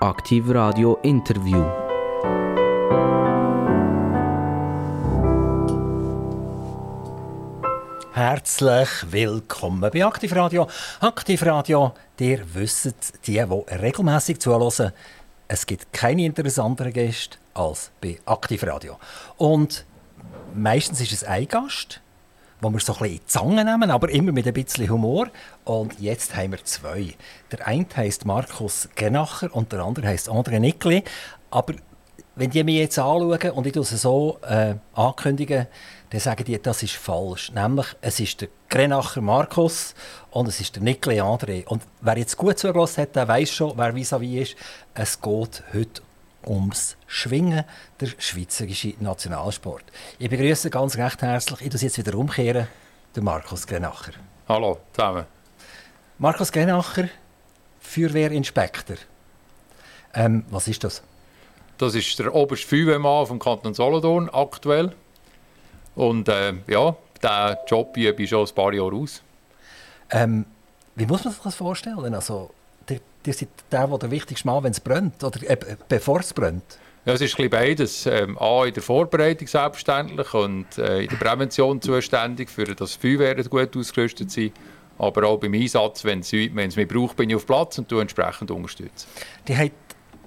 Aktiv Radio Interview. Herzlich willkommen bei Aktivradio. Aktivradio, ihr wisst, die, die regelmäßig zuhören, es gibt keine interessanteren Gäste als bei Aktivradio. Und meistens ist es ein Gast, wo wir so ein bisschen in die Zange nehmen, aber immer mit ein bisschen Humor. Und jetzt haben wir zwei. Der eine heißt Markus Genacher und der andere heißt André Nickli. Aber wenn die mich jetzt anschauen und ich es so äh, ankündige, dann sagen die, das ist falsch. Nämlich, es ist der Grenacher Markus und es ist der Nickli André. Und wer jetzt gut zugelassen hat, der weiß schon, wer vis-à-vis ist. Es geht heute ums Schwingen, der schweizerische Nationalsport. Ich begrüße ganz recht herzlich, ich das jetzt wieder umkehren, den Markus Grenacher. Hallo zusammen. Markus Grenacher, Feuerwehrinspektor. Ähm, was ist das? Das ist der oberste Feuerwehrmann vom Kanton Solothurn aktuell. Und äh, ja, diesen Job übe ich schon ein paar Jahre aus. Ähm, wie muss man sich das vorstellen? Also, ihr, seid der, der der wichtigste Mann, wenn es brennt, oder äh, bevor es brennt? Ja, es ist ein beides. Ähm, A, in der Vorbereitung selbstverständlich und äh, in der Prävention zuständig, für das Feuerwehr gut ausgerüstet sein. Aber auch beim Einsatz, wenn es mich braucht, bin ich auf Platz und entsprechend unterstützen. Die hat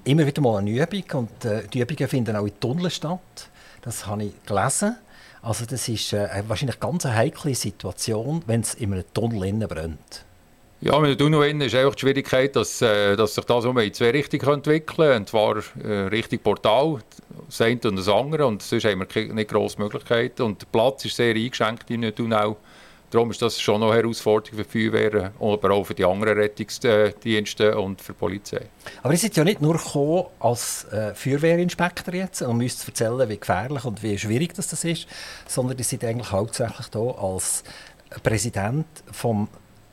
immer wieder mal eine Übung und äh, die Übungen finden auch in Tunneln statt. Das habe ich gelesen. Also das ist äh, wahrscheinlich eine ganz heikle Situation, wenn es in einem Tunnel innen brennt. Ja, mit dem Tunnel innen ist einfach die Schwierigkeit, dass, äh, dass sich das um in zwei Richtungen entwickeln kann. Und zwar äh, Richtung Portal, das eine und das andere. Und sonst haben wir nicht grosse Möglichkeiten. Und der Platz ist sehr eingeschränkt in einem Tunnel. Darum ist das schon noch eine Herausforderung für die Feuerwehr, aber auch für die anderen Rettungsdienste und für die Polizei. Aber ihr seid ja nicht nur als äh, Feuerwehrinspektor jetzt und müsst erzählen, wie gefährlich und wie schwierig das, ist, sondern ihr seid eigentlich hauptsächlich hier als Präsident vom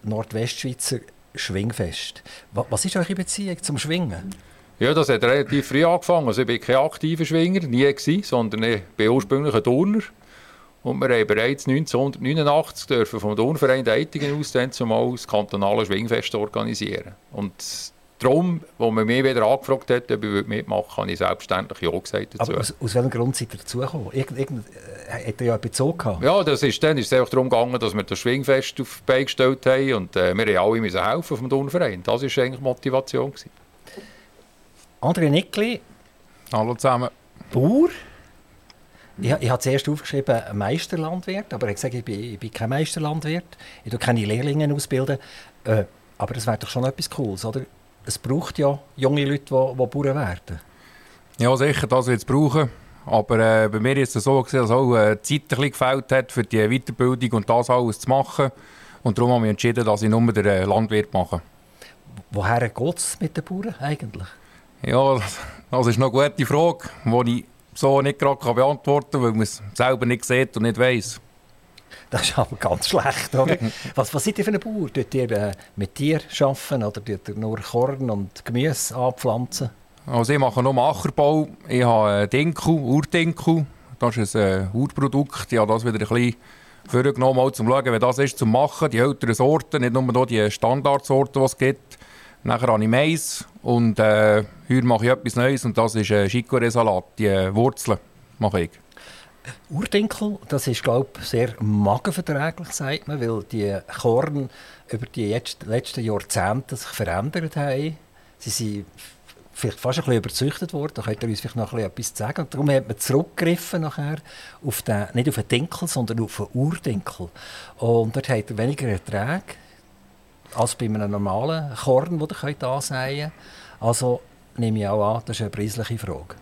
Nordwestschweizer Schwingfest. Was ist eure Beziehung zum Schwingen? Ja, das hat relativ früh angefangen. Also ich bin kein aktiver Schwinger, nie gewesen, sondern ich bin ursprünglich ein Turner. Und wir haben bereits 1989 dürfen vom Turnverein Deitingen aus dann zumal das kantonale Schwingfest organisieren. Und darum, als man mich wieder angefragt hat, ob ich mitmachen würde, habe ich selbstverständlich Ja gesagt dazu. Aber aus, aus welchem Grund seid ihr dazugekommen? Irgend, irgend, äh, hat er ja Bezug gehabt? Ja, das ist, dann ist es einfach darum gegangen, dass wir das Schwingfest auf die Beine gestellt haben und äh, wir haben alle müssen helfen vom Turnverein. Das war eigentlich die Motivation. Gewesen. André Nickli. Hallo zusammen. Bauer. Ich, ich habe zuerst aufgeschrieben Meisterlandwirt, aber ich gesagt, ich bin, ich bin kein Meisterlandwirt. Ich bilde keine Lehrlinge ausbilden. Äh, aber das wäre doch schon etwas Cooles, oder? Es braucht ja junge Leute, die, die Bauern werden. Ja, sicher, das wird es brauchen. Aber äh, bei mir ist es so, dass auch äh, Zeit ein gefällt hat, für die Weiterbildung und das alles zu machen. Und darum habe ich entschieden, dass ich nur den äh, Landwirt mache. Woher geht es mit den Bauern eigentlich? Ja, das ist noch eine gute Frage, die ich so nicht gerade beantworten kann, weil man es selber nicht sieht und nicht weiß. Das ist aber ganz schlecht, oder? was, was seid ihr für ein Bauer? Tut ihr äh, mit Tieren arbeiten oder tut ihr nur Korn und Gemüse anpflanzen? Also ich mache nur Ackerbau. Ich habe Dinkel, Urdinkel. Das ist ein äh, Urprodukt. Ich habe das wieder ein bisschen vorgenommen, um zu schauen, wie das ist, zu machen. Die älteren Sorten, nicht nur die Standardsorten, die es gibt. Nachher habe ich Mais und äh, heute mache ich etwas Neues und das ist äh, Chicorée-Salat, die äh, Wurzeln mache ich. Urdinkel, das ist glaube ich sehr magenverträglich, sagt man, weil die Korn über die letzten Jahrzehnte sich verändert haben. Sie sind vielleicht fast ein bisschen überzüchtet worden, da könnt ihr uns vielleicht noch etwas sagen. Und darum hat man zurückgegriffen nachher auf den, nicht auf den Dinkel, sondern auf den Urdinkel. Und dort hat er weniger Erträge als bei einem normalen Korn, das ihr ansäen könnt. Also nehme ich auch an, das ist eine preisliche Frage.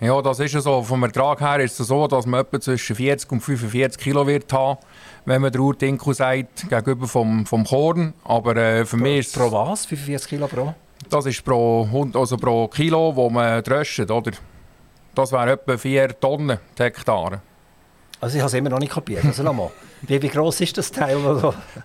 Ja, das ist so. Vom Ertrag her ist es so, dass man etwa zwischen 40 und 45 Kilo wird haben, wenn man der Urtinkel sagt, gegenüber vom, vom Korn. Aber äh, für pro, mich ist Pro was? 45 Kilo pro? Das ist pro, also pro Kilo, wo man dröscht, oder? Das wären etwa 4 Tonnen Hektare. Also ich habe es immer noch nicht kapiert. Also nochmal. Wie, wie groß ist das Teil?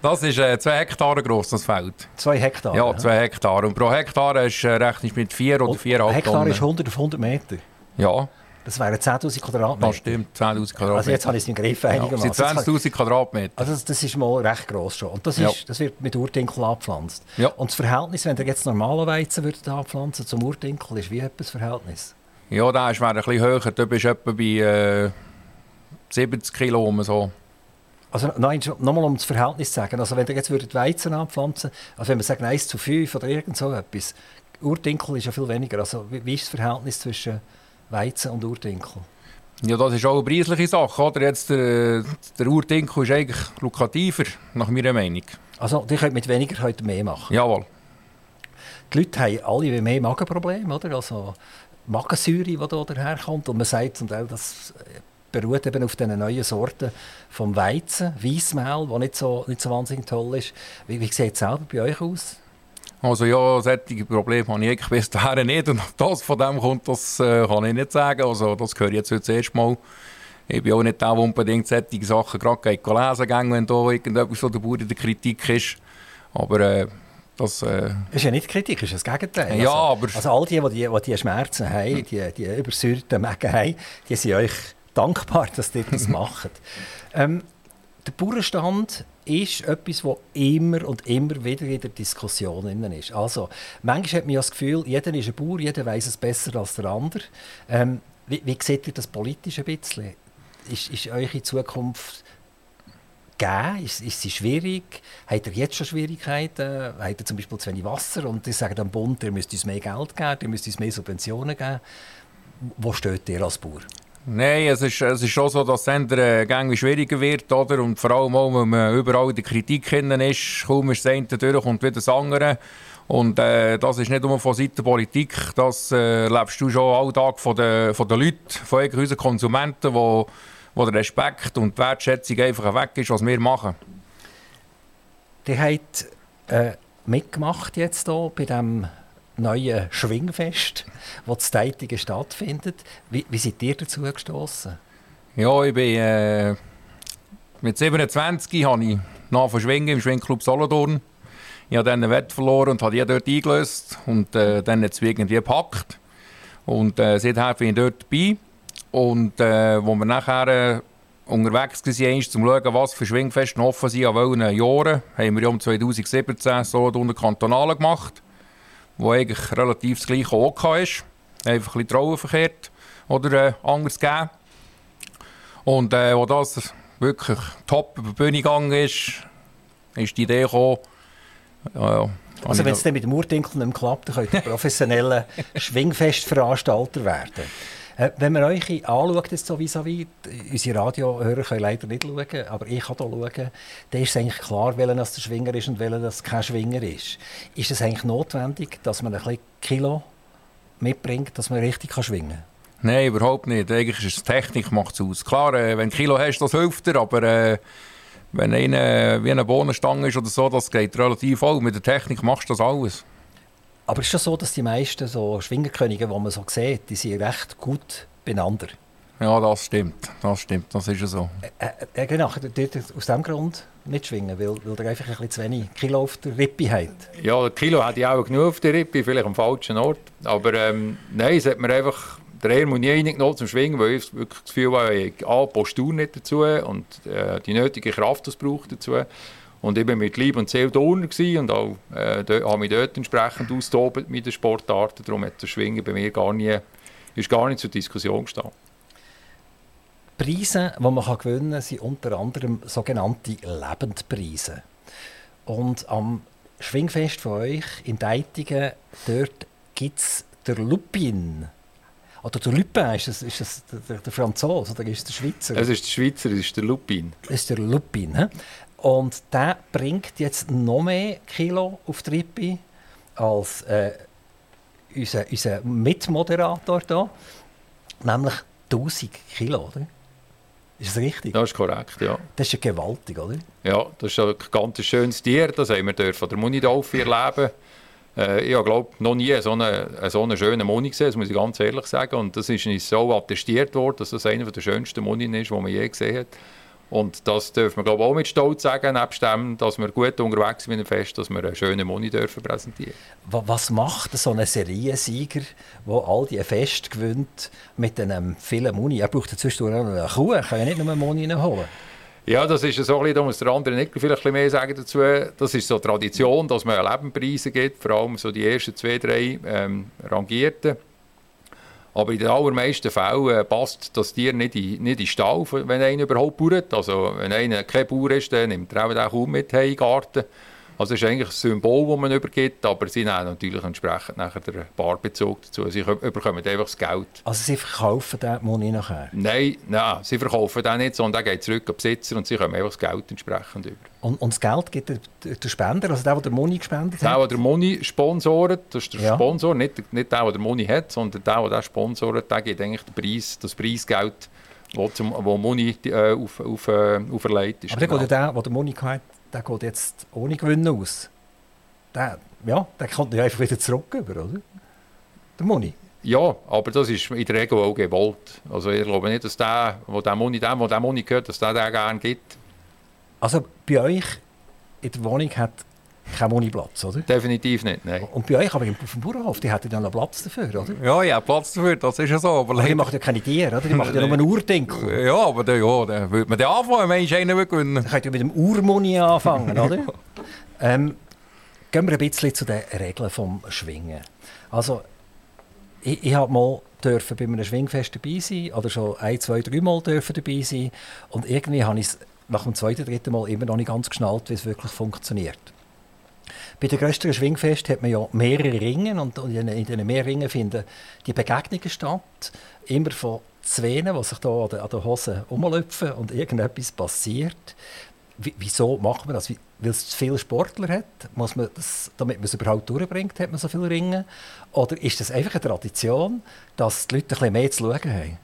das ist äh, zwei Hektar groß, das Feld. Zwei Hektar? Ja, zwei Hektar. Und pro Hektar ist, äh, rechnest mit vier oder viereinhalb Hektar Tonnen. ist 100 auf 100 Meter? Ja. Das wären 10'000 Quadratmeter. Das stimmt, 10'000 Quadratmeter. Also jetzt habe ich es im Griff ja, einigermaßen. das sind 20'000 Quadratmeter. Also das, das ist mal recht gross schon. Und das, Ja. ist, das wird mit Urdinkel abgepflanzt. Ja. Und das Verhältnis, wenn ihr jetzt normalen Weizen würdet abpflanzen zum Urdinkel, ist wie etwas Verhältnis? Ja, der ist wäre ein bisschen höher. Du bist etwa bei äh, 70 Kilo rum so. Also nein, nochmal um das Verhältnis zu sagen. Also wenn ihr jetzt würdet Weizen anpflanzen, also wenn wir sagen 1 zu 5 oder irgend so etwas, Urdinkel ist ja viel weniger. Also wie, wie ist das Verhältnis zwischen Weizen und Urdinkel? Ja, das ist auch eine preisliche Sache. Oder? Jetzt, der, der Urdinkel ist eigentlich lukrativer, nach meiner Meinung. Also ihr könnt mit weniger heute mehr machen. Jawohl. Die Leute haben alle mehr Magenprobleme, oder? Also Magensäure, die da daherkommt. Und man sagt zum Teil, das beruht eben auf diesen neuen Sorten vom Weizen, Weissmehl, das nicht so, nicht so wahnsinnig toll ist. Wie, wie sieht es selber bei euch aus? Also ja, solche Probleme habe ich bis dahin nicht. Und das von dem kommt, das äh, kann ich nicht sagen. Also das höre ich jetzt das erste Mal. Ich bin auch nicht der, der unbedingt solche Sachen gerade lesen geht, wenn da irgendetwas von der Bauern in der Kritik ist. Aber äh, das... Äh, Das ist ja nicht Kritik, das ist das Gegenteil. Ja, also, aber- Also all die, die, die, die Schmerzen haben, die, die übersäuerten Magen haben, die sind euch dankbar, dass ihr das macht. Ähm, der Bauernstand ist etwas, das immer und immer wieder in der Diskussion ist. Also, manchmal hat man ja das Gefühl, jeder ist ein Bauer, jeder weiß es besser als der andere. Ähm, wie, wie seht ihr das politisch ein bisschen? Ist, ist eure Zukunft geben? Ist, ist sie schwierig? Habt ihr jetzt schon Schwierigkeiten? Habt ihr zum Beispiel zu wenig Wasser und die sagen am Bund, ihr müsst uns mehr Geld geben, ihr müsst uns mehr Subventionen geben? Wo steht ihr als Bauer? Nein, es ist, es ist schon so, dass es äh, gängig schwieriger wird. Oder? Und vor allem auch, wenn man überall in der Kritik hinein ist, kaum ist das eine durch, kommt wieder das andere. Und äh, das ist nicht nur von Seiten der Politik, das äh, lebst du schon alltag von den, von den Leuten, von unseren Konsumenten, wo, wo der Respekt und die Wertschätzung einfach weg ist, was wir machen. Ihr habt äh, mitgemacht jetzt hier bei dem neuen Schwingfest, das in Teitigen stattfindet. Wie, wie seid ihr dazu gestoßen? Ja, ich bin äh, mit 27 habe ich nach Schwingen im Schwingclub Solothurn. Ich habe dann einen Wett verloren und habe die dort eingelöst und äh, dann hat es irgendwie gepackt. Und äh, seither bin ich dort dabei. Und äh, wo wir nachher äh, unterwegs waren, um zu schauen, was für Schwingfeste noch offen sind, an welchen Jahren, haben wir um 2017 so unter Kantonale gemacht, wo eigentlich relativ das gleiche auch ist. Einfach ein bisschen Trauen verkehrt oder äh, anders gegeben. Und äh, wo das wirklich top über die Bühne gegangen ist, ist die Idee gekommen, habe Also wenn es mit dem Urdinkel nicht klappt, dann könnt ihr professioneller Schwingfestveranstalter werden. Äh, wenn man euch anschaut, jetzt so vis-à-vis, unsere Radiohörer können leider nicht schauen, aber ich kann hier schauen, dann ist es eigentlich klar, welcher das der Schwinger ist und welcher das kein Schwinger ist. Ist es eigentlich notwendig, dass man ein bisschen Kilo mitbringt, dass man richtig kann schwingen kann? Nein, überhaupt nicht. Eigentlich ist es Technik macht aus. Klar, äh, wenn du Kilo hast, das hilft dir, aber äh, wenn einer wie eine Bohnenstange ist oder so, das geht relativ auch. Mit der Technik machst du das alles. Aber es ist schon so, dass die meisten so Schwingerkönige, die man so sieht, die sind recht gut beieinander. Ja, das stimmt. Das stimmt, das ist ja so. Äh, äh, genau, aus diesem Grund nicht schwingen, weil, weil ihr einfach ein bisschen zu wenig Kilo auf der Rippe habt. Ja, Kilo hätte ich auch genug auf der Rippe, vielleicht am falschen Ort. Aber ähm, nein, es hat mir einfach der Harmonie genommen zum Schwingen, weil ich wirklich das Gefühl habe, ich habe A, Postur nicht dazu und äh, die nötige Kraft, braucht dazu. Und ich war mit Liebe und Seele Turner und auch, äh, habe mich dort entsprechend austobt mit den Sportarten. Darum hat das Schwingen bei mir gar nie, ist gar nicht zur Diskussion gestanden. Preise, die man kann gewinnen kann, sind unter anderem sogenannte Lebendpreise. Und am Schwingfest von euch in Deitigen, dort gibt es der Lupin. Oder der Lupin, ist das, ist das der, der, Franzose oder ist das der Schweizer? Es ist der Schweizer, es ist der Lupin. Das ist der Lupin. he? Und der bringt jetzt noch mehr Kilo auf die Rippe als äh, unser, unser Mitmoderator hier. Nämlich 1000 Kilo, oder? Ist das richtig? Das ist korrekt, ja. Das ist ja gewaltig, oder? Ja, das ist ein ganz schönes Tier, das haben wir dürfen von der Munidolphi erleben. Äh, ich glaube noch nie so einen, so einen schönen Moni gesehen, das muss ich ganz ehrlich sagen. Und das ist uns so attestiert worden, dass das einer der schönsten Monien ist, die man je gesehen hat. Und das dürfen wir glaube ich, auch mit Stolz sagen, nebst dem, dass wir gut unterwegs sind mit dem Fest, dass wir einen schönen Moni dürfen präsentieren Was macht so ein Seriensieger, der all die Feste gewinnt, mit einem vielen Moni? Er braucht dazwischen auch eine Kuh, er kann ja nicht nur einen Moni holen. Ja, das ist so ein bisschen, da muss der andere Nickel vielleicht ein mehr sagen dazu. Das ist so Tradition, dass man Lebenpreise gibt, vor allem so die ersten zwei, drei ähm, Rangierten. Aber in den allermeisten Fällen äh, passt das Tier nicht in, nicht in Stall, wenn einer überhaupt baut. Also wenn einer kein Bauer ist, dann nimmt er auch kaum mit in den Garten. Also es ist eigentlich ein Symbol, das man übergibt, aber sie nehmen natürlich entsprechend nachher den Barbezug dazu. Sie bekommen einfach das Geld. Also sie verkaufen den Moni nachher? Nein, nein, sie verkaufen den nicht, sondern der geht zurück an den Besitzer und sie kommen einfach das Geld entsprechend über. Und, und das Geld gibt der, der Spender, also der, der den Moni gespendet hat? Der, der den Moni sponsort, das ist der ja. Sponsor, nicht, nicht der, der den Moni hat, sondern der, der den sponsort, der gibt eigentlich den Preis, das Preisgeld, wo, zum, wo Moni äh, auf, auf, äh, auferlegt ist. Aber genau. der, der, der den Moni hat, der geht jetzt ohne Gewinn aus. Der, ja, der kommt ja einfach wieder zurück, über, oder? Der Moni. Ja, aber das ist in der Regel auch gewollt. Also ich glaube nicht, dass der, wo der Moni, dem, wo der Moni gehört, dass der den gerne gibt. Also bei euch in der Wohnung hat kein Moniplatz, oder? Definitiv nicht, nein. Und bei euch aber auf dem Bauernhof, die hätten ja noch Platz dafür, oder? Ja, ja, Platz dafür, das ist ja so. Aber, aber die machen ja keine Tiere, oder? Die machen ja nur einen Urdenker. Ja, aber dann, ja, dann würde man den anfangen, wenn ich einen gewinnen Dann könnt ihr mit dem Urmoni anfangen, oder? ähm, gehen wir ein bisschen zu den Regeln vom Schwingen. Also, ich, ich habe mal dürfen bei einem Schwingfest dabei sein, oder schon ein, zwei, drei Mal dürfen dabei sein. Und irgendwie habe ich es nach dem zweiten, dritten Mal immer noch nicht ganz geschnallt, wie es wirklich funktioniert. Bei den größeren Schwingfest hat man ja mehrere Ringe und in diesen mehreren Ringen finden die Begegnungen statt. Immer von Zwenen, die sich da an den, Hosen rumlöpfen und irgendetwas passiert. Wie, wieso macht man das? Weil es zu viele Sportler hat? Muss man das, damit man es überhaupt durchbringt, hat man so viele Ringe? Oder ist das einfach eine Tradition, dass die Leute ein bisschen mehr zu schauen haben?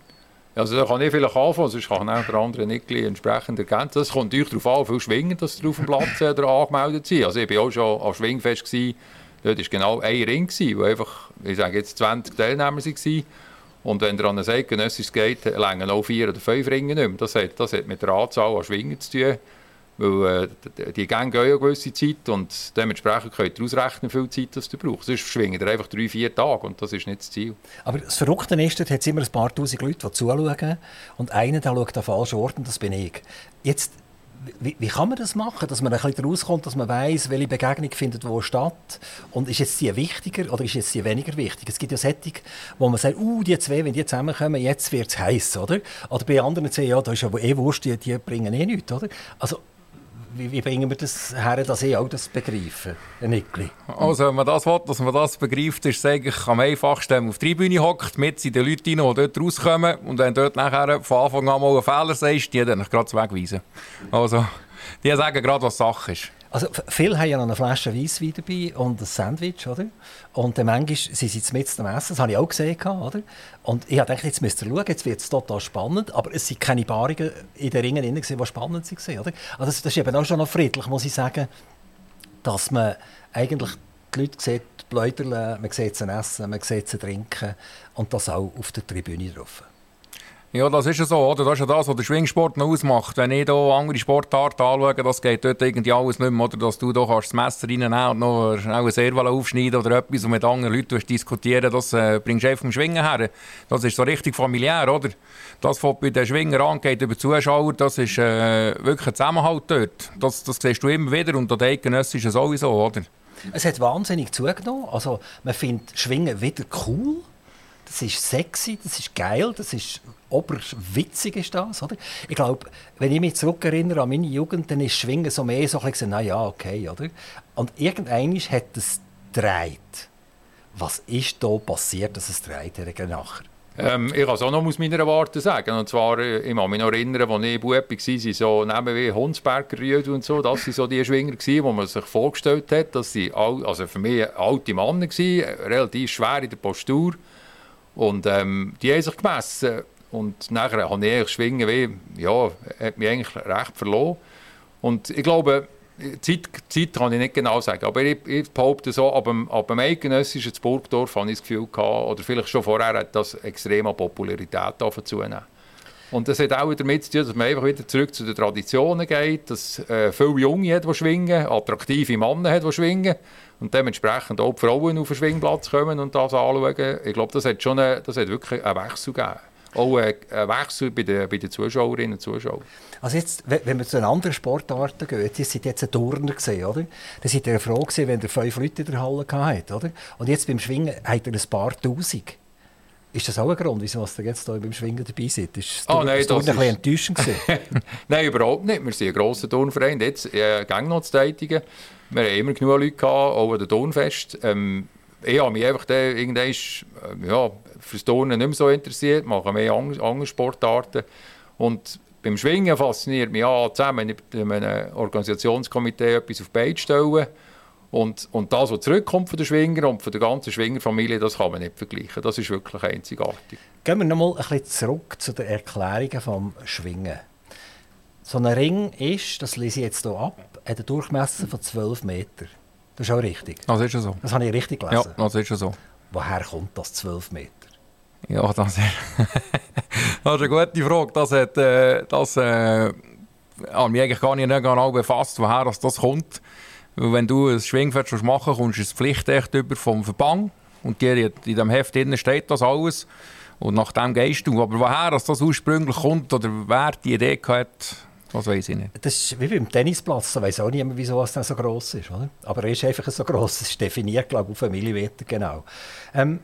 Also da kann ich vielleicht anfangen, sonst kann auch der andere nicht entsprechend ergänzen. Das kommt natürlich darauf an, wie viel Schwingen dass auf dem Platz äh, angemeldet sind. Also ich war auch schon am Schwingfest, gewesen. dort war genau ein Ring, gewesen, wo einfach, ich sage jetzt 20 Teilnehmer waren. Und wenn ihr an ein eidgenössisches geht, länger auch vier oder fünf Ringe nicht mehr. Das hat, das hat mit der Anzahl an Schwingen zu tun. Weil äh, die Gänge gehen ja eine gewisse Zeit und dementsprechend könnt ihr ausrechnen, wie viel Zeit das ihr braucht. Sonst schwingen ihr einfach drei, vier Tage und das ist nicht das Ziel. Aber das Verrückte ist, dort hat immer ein paar tausend Leute, die zuschauen und einer der schaut an falschen Ort und das bin ich. Jetzt, wie, wie, kann man das machen, dass man ein bisschen rauskommt, dass man weiß, welche Begegnung findet wo statt und ist jetzt die wichtiger oder ist jetzt die weniger wichtig? Es gibt ja Sättig, wo man sagt, uh, die zwei, wenn die zusammenkommen, jetzt wird es heiß, oder? Oder bei anderen sagen, ja, da ist ja eh Wurst, die, die bringen eh nichts, oder? Also wie, wie, bringen wir das her, dass ich auch das begreife, Nickli? Also, wenn man das will, dass man das begreift, ist es eigentlich am einfachsten, wenn man auf die Tribüne hockt, mit sind die Leute rein, die dort rauskommen und wenn dort nachher von Anfang an mal einen Fehler sagst, die dann gerade wegweisen. Also, die sagen gerade, was Sache ist. Also, viele haben ja noch eine Flasche Weisswein dabei und ein Sandwich, oder? Und dann manchmal sind sie mit am Essen, das habe ich auch gesehen, oder? Und ich dachte, jetzt müsst ihr schauen, jetzt wird es total spannend, aber es sind keine Paarungen in den Ringen drin, die spannend waren, oder? Also das, ist eben auch schon noch friedlich, muss ich sagen, dass man eigentlich die Leute sieht, Bläuterle, man sieht sie essen, man sieht sie trinken und das auch auf der Tribüne drauf. Ja, das ist ja so, oder? Das ist ja das, was der Schwingsport noch ausmacht. Wenn ich hier andere Sportarten anschaue, das geht dort irgendwie alles nicht mehr, oder? Dass du da kannst das Messer reinnehmen und noch eine Serval aufschneiden oder etwas und mit anderen Leuten diskutieren, das äh, bringst du einfach vom Schwingen her. Das ist so richtig familiär, oder? Das, was bei den Schwingern angeht, über Zuschauer, das ist äh, wirklich ein Zusammenhalt dort. Das, das siehst du immer wieder und an ist es sowieso, oder? Es hat wahnsinnig zugenommen. Also, man findet Schwingen wieder cool. Das ist sexy, das ist geil, das ist oberwitzig ist das, oder? Ich glaube, wenn ich mich zurückerinnere an meine Jugend, dann ist Schwingen so mehr so ein bisschen, na ja, okay, oder? Und irgendwann hat es gedreht. Was ist da passiert, dass es dreht hat nachher? Ähm, ich kann es auch noch aus meiner Warte sagen. Und zwar, äh, ich kann mich noch erinnern, als ich Bub war, so neben wie Hunsberger Rüde und so, das waren so die Schwinger, die man sich vorgestellt hat, dass sie, also für mich alte Männer waren, relativ schwer in der Postur. Und ähm, die haben sich gemessen. Und nachher habe ich Schwingen wie, ja, hat mich eigentlich recht verloren. Und ich glaube, Zeit, Zeit kann ich nicht genau sagen, aber ich, ich behaupte so, ab dem, ab dem eidgenössischen Burgdorf habe ich das Gefühl gehabt, oder vielleicht schon vorher hat das extrem an Popularität zunehmen. Und das hat auch damit zu tun, dass man einfach wieder zurück zu den Traditionen geht, dass äh, viele Junge hat, die schwingen, attraktive Männer hat, die schwingen und dementsprechend auch die Frauen auf den Schwingplatz kommen und das anschauen. Ich glaube, das hat schon eine, das hat wirklich einen Wechsel gegeben. Auch einen Wechsel bei den, bei den Zuschauerinnen und Zuschauern. Also jetzt, wenn wir zu den anderen Sportarten gehen, jetzt seid jetzt ein Turner gesehen, oder? Dann seid ihr froh gewesen, wenn ihr fünf Leute in der Halle hattet, oder? Und jetzt beim Schwingen habt ihr ein paar Tausend. Ist das auch ein Grund, wieso ihr jetzt hier beim Schwingen dabei seid? Ist das, oh, nein, das, das ein bisschen enttäuschend Nein, überhaupt nicht. Wir sind ein grosser Turnverein. Jetzt äh, gang noch zu tätigen. Wir haben immer genug Leute gehabt, auch an der Turnfest. Ähm, ich habe mich einfach dann irgendwann äh, ja, fürs Turnen nicht mehr so interessiert, mache mehr andere Sportarten. Und beim Schwingen fasziniert mich auch zusammen mit einem Organisationskomitee etwas auf die Beine stellen. Und, und das, was zurückkommt von den Schwinger und von der ganzen Schwingerfamilie, das kann man nicht vergleichen. Das ist wirklich einzigartig. Gehen wir nochmal ein bisschen zurück zu den Erklärungen vom Schwingen. So ein Ring ist, das lese ich jetzt hier ab, hat einen Durchmesser von 12 Metern. Das ist auch richtig. Das ist ja so. Das habe ich richtig gelesen. Ja, das ist ja so. Woher kommt das 12 Meter? Ja, das ist, das ist eine gute Frage. Das hat, äh, das, äh, mich eigentlich gar nicht genau befasst, woher das, das kommt. Weil wenn du ein Schwingfest machen kommst du es Pflichtecht über vom Verband. Und in diesem Heft steht das alles. Und nach dem gehst du. Aber woher das, das ursprünglich kommt oder wer die Idee hat, das weiß ich nicht. Das ist wie beim Tennisplatz. Da weiß auch niemand, wieso es so gross ist. Oder? Aber er ist einfach so gross. Es ist definiert, glaube ich, auf einen Millimeter genau. Ähm,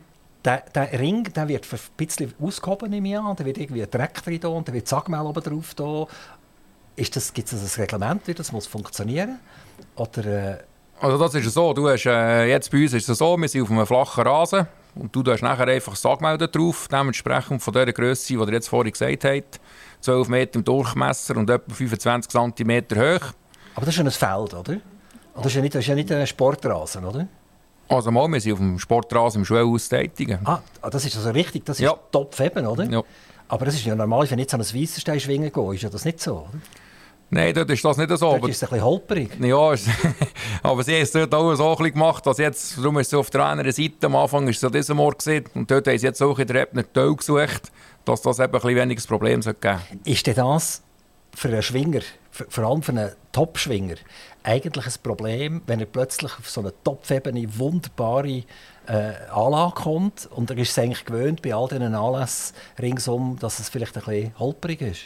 der, der, Ring der wird ein bisschen ausgehoben im Jahr. Da wird irgendwie ein Dreck drin und da wird Sagmehl oben drauf. Da. Ist das, gibt es ein Reglement, wie das muss funktionieren Oder, äh also das ist so, du hast, äh, jetzt bei uns ist es so, wir sind auf einem flachen Rasen und du hast nachher einfach Sagmehl drauf, dementsprechend von der Größe, die ihr jetzt vorhin gesagt habt, 12 Meter im Durchmesser und etwa 25 cm hoch. Aber das ist ja ein Feld, oder? Das ist ja nicht, das ist ja nicht ein Sportrasen, oder? Also mal, wir sind auf dem Sportrasen im Schulhaus tätig. Ah, ah, das ist also richtig, das ist ja. top eben, oder? Ja. Aber das ist ja normal, wenn ich jetzt an ein Weissenstein schwingen gehe, ist ja das nicht so, oder? Nein, dort ist das nicht so. Dort aber, ist es ein bisschen holperig. Ja, aber sie haben es dort auch so ein gemacht, dass jetzt, darum ist es auf der anderen Seite, am Anfang ist es an diesem Morgen gesehen, und dort haben sie jetzt auch in der einen Teil gesucht, dass das eben ein bisschen weniger Problem geben. Ist denn das für einen Schwinger, vor allem für einen Top-Schwinger, eigentlich ein Problem, wenn er plötzlich auf so eine Topfebene wunderbare äh, Anlage kommt und er ist es eigentlich gewöhnt bei all diesen Anlässen ringsum, dass es vielleicht ein bisschen holperig ist?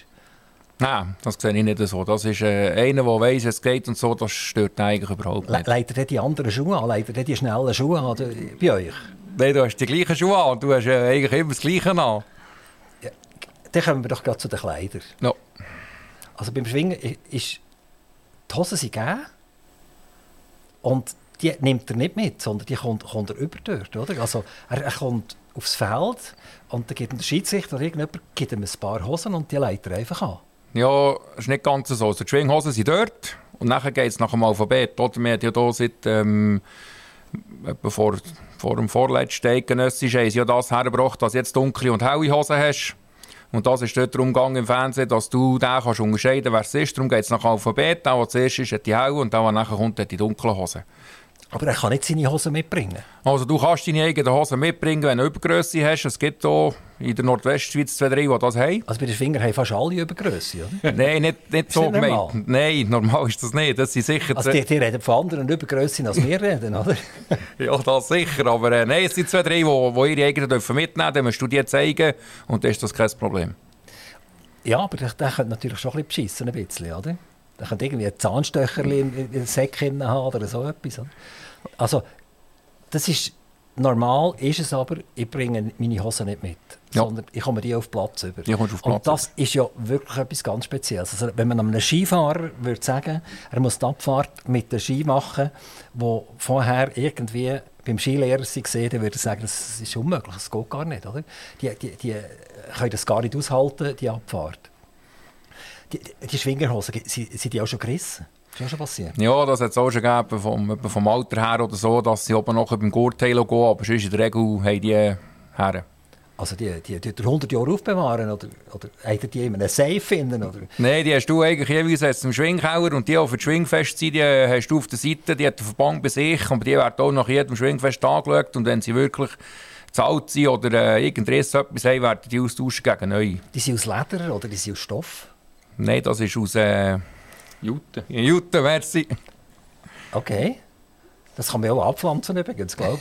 Nein, das sehe ich nicht so. Das ist äh, einer, der weiss, es geht und so, das stört eigentlich überhaupt nicht. Le leitet er die anderen Schuhe an? Leitet er die schnellen Schuhe an bei euch? Nein, du hast die gleichen Schuhe an du hast äh, eigentlich immer das Gleiche an. Ja, dann kommen wir doch gerade zu den Kleidern. Ja. Also beim Schwingen ist die Hosen sind gegeben und die nimmt er nicht mit, sondern die kommt, kommt er über dort, oder? Also er, er kommt aufs Feld und dann gibt der Schiedsrichter oder irgendjemand gibt ihm ein paar Hosen und die leitet er einfach an. Ja, ist nicht ganz so. Also die Schwinghosen sind dort und nachher geht es nach dem Alphabet. Oder? Wir haben ja hier seit ähm, vor, vor dem vorletzten Eidgenössisch haben ja das hergebracht, dass du jetzt dunkle und helle Hosen hast. Und das ist dort darum gegangen im Fernsehen, dass du den kannst unterscheiden kannst, wer es ist. Darum geht es nach Alphabet. Der, der zuerst ist, hat die helle und der, der nachher kommt, hat die dunklen Hosen. Aber er kann nicht seine Hosen mitbringen? Also du kannst deine eigenen Hosen mitbringen, wenn du Übergröße hast. Es gibt hier in der Nordwestschweiz zwei, drei, die das haben. Also bei den Fingern haben fast alle Übergröße, oder? Nein, nicht, nicht so gemeint. Nein, normal ist das nicht. Das sind sicher also die, die reden von anderen Übergrössen, als wir reden, oder? ja, das sicher. Aber äh, nein, es sind zwei, drei, die, die ihre eigenen dürfen mitnehmen dürfen. Dann musst du die zeigen und dann ist das kein Problem. Ja, aber der, der könnte natürlich schon ein bisschen beschissen, ein bisschen, oder? Der könnte irgendwie ein Zahnstöcherchen in den Säck haben oder so etwas. Oder? Also, das ist normal, ist es aber, ich bringe meine Hosen nicht mit, ja. sondern ich komme die auf Platz über. Auf Platz Und das ist ja wirklich etwas ganz Spezielles. Also, wenn man einem Skifahrer würde sagen, er muss die Abfahrt mit dem Ski machen, wo vorher irgendwie beim Skilehrer sie gesehen, dann würde er sagen, das ist unmöglich, das geht gar nicht. Oder? Die, die, die können das gar nicht aushalten, die Abfahrt. Die, die Schwingerhosen, sind, die auch schon gerissen? Das schon passiert? Ja, das hat es auch schon gegeben, vom, vom Alter her oder so, dass sie oben noch beim Gurtteil gehen, aber sonst in der Regel haben die Herren. Also die, die, die, die 100 Jahre aufbewahren oder, oder habt die in einem Safe finden? Oder? Nein, die hast du eigentlich jeweils jetzt im Schwingkeller und die, die für das Schwingfest sind, die hast du auf der Seite, die hat den Verband bei sich, aber die werden auch nach jedem Schwingfest angeschaut und wenn sie wirklich zu alt sind oder äh, irgendetwas etwas haben, werden die austauschen gegen neu. Die sind aus Leder oder die sind aus Stoff? Nein, das ist aus äh, Jute. Jute, merci. Okay. Das kann man auch abpflanzen übrigens, glaube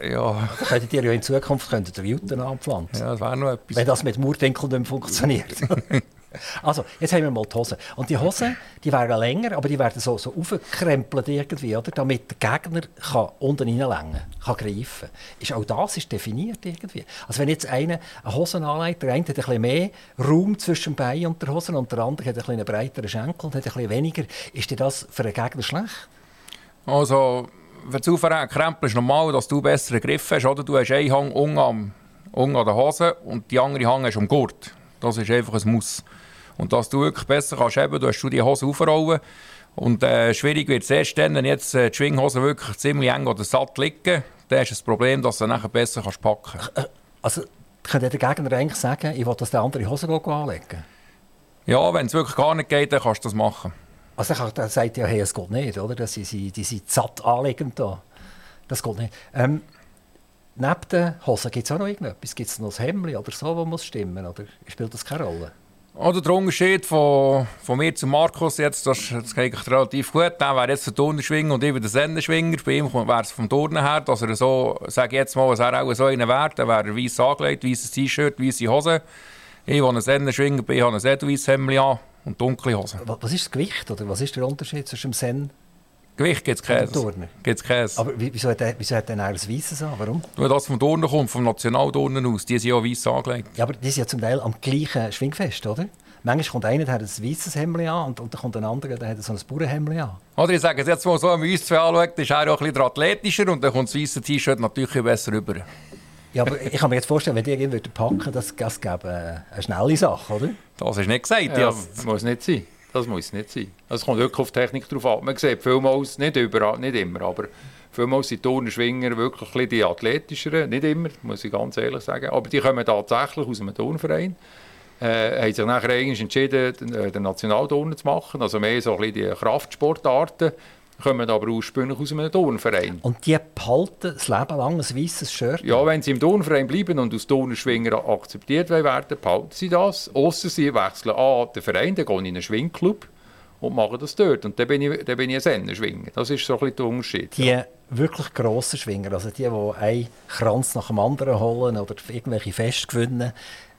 ich. Ja, Da könntet ihr ja in Zukunft könntet ihr Juten anpflanzen. ja, das wäre noch etwas. Wenn das mit Murdenkel nicht funktioniert. also, jetzt haben wir mal die Hosen. Und die Hosen, die wären länger, aber die werden so, so aufgekrempelt irgendwie, oder? damit der Gegner kann unten reinlängen kann, greifen ist Auch das ist definiert irgendwie. Also wenn jetzt einer eine Hose anlegt, der eine hat ein bisschen mehr Raum zwischen dem Bein und der Hose und der andere hat ein bisschen breiteren Schenkel und hat ein bisschen weniger, ist dir das für einen Gegner schlecht? Also, wenn du krempelst, ist normal, dass du besseren Griff hast. Oder? Du hast einen Hang unten am- unten an der Hose und die andere Hang hast am Gurt. Das ist einfach ein Muss. Und dass du wirklich besser kannst heben, du hast du die Hose aufrollen. Und äh, schwierig wird es erst dann, wenn jetzt äh, die Schwinghose wirklich ziemlich eng oder satt liegen. Dann du das Problem, dass du sie nachher besser kannst packen kannst. Also könnte der Gegner eigentlich sagen, ich will, dass der andere Hose anlegen Ja, wenn es wirklich gar nicht geht, dann kannst du das machen. Also er sagt ja, hey, es geht nicht, oder? Das sind, die sind satt anlegend da. Das geht nicht. Ähm, neben den Hosen gibt es auch noch irgendetwas? Gibt es noch ein Hemd oder so, das muss stimmen? Oder spielt das keine Rolle? Oder der Unterschied von, von mir zu Markus, jetzt, das, das geht eigentlich relativ gut. Der wäre jetzt der Turnerschwinger und ich bin der Sendenschwinger. Bei ihm wäre es vom Turnen her, dass er so, sage ich jetzt mal, was er auch so einen wäre, dann wäre er weiss angelegt, weißes T-Shirt, weiße Hose. Ich, der ein Sendenschwinger bin, habe ein edelweißes Hemd an und dunkle Hose. Wa- Was ist das Gewicht oder was ist der Unterschied zwischen dem Sen Gewicht gibt es Käse. Gibt's Käse. Aber wie- wieso hat er, wieso hat er ein Weisses an? Warum? Nur das vom Turnen kommt, vom Nationalturnen aus, die sind ja weiss angelegt. Ja, aber die sind ja zum Teil am gleichen Schwingfest, oder? Manchmal kommt einer, der hat ein weißes Hemd an und, und dann kommt ein anderer, der hat so ein Bauernhemd an. Oder ich sage es jetzt mal so, wenn man uns zwei anschaut, ist er auch ein bisschen athletischer und dann kommt das weiße T-Shirt natürlich besser rüber. Ja, aber ich kann mir jetzt vorstellen, wenn die irgendwie packen würden, das, das gäbe äh, eine schnelle Sache, oder? Das ist nicht gesagt. Ja, Ja, muss nicht sein. Das muss nicht sein. Es kommt wirklich auf die Technik drauf an. Man sieht vielmals, nicht überall, nicht immer, aber vielmals sind Turnerschwinger wirklich die athletischeren. Nicht immer, muss ich ganz ehrlich sagen. Aber die kommen tatsächlich aus einem Turnverein. Äh, haben sich nachher eigentlich entschieden, den, äh, den Nationalturnen zu machen. Also mehr so ein bisschen die Kraftsportarten. Kommen aber ursprünglich aus einem Turnverein. Und die behalten das Leben lang ein weißes Shirt. Ja, wenn sie im Turnverein bleiben und als Turnerschwinger akzeptiert werden, behalten sie das. Ausser sie wechseln an den Verein, dann gehen in einen Schwingclub und machen das dort. Und dann bin ich, dann bin ich ein Sennerschwinger. Das ist so ein bisschen der Unterschied. Die wirklich grossen Schwinger, also die, die einen Kranz nach dem anderen holen oder irgendwelche Feste gewinnen,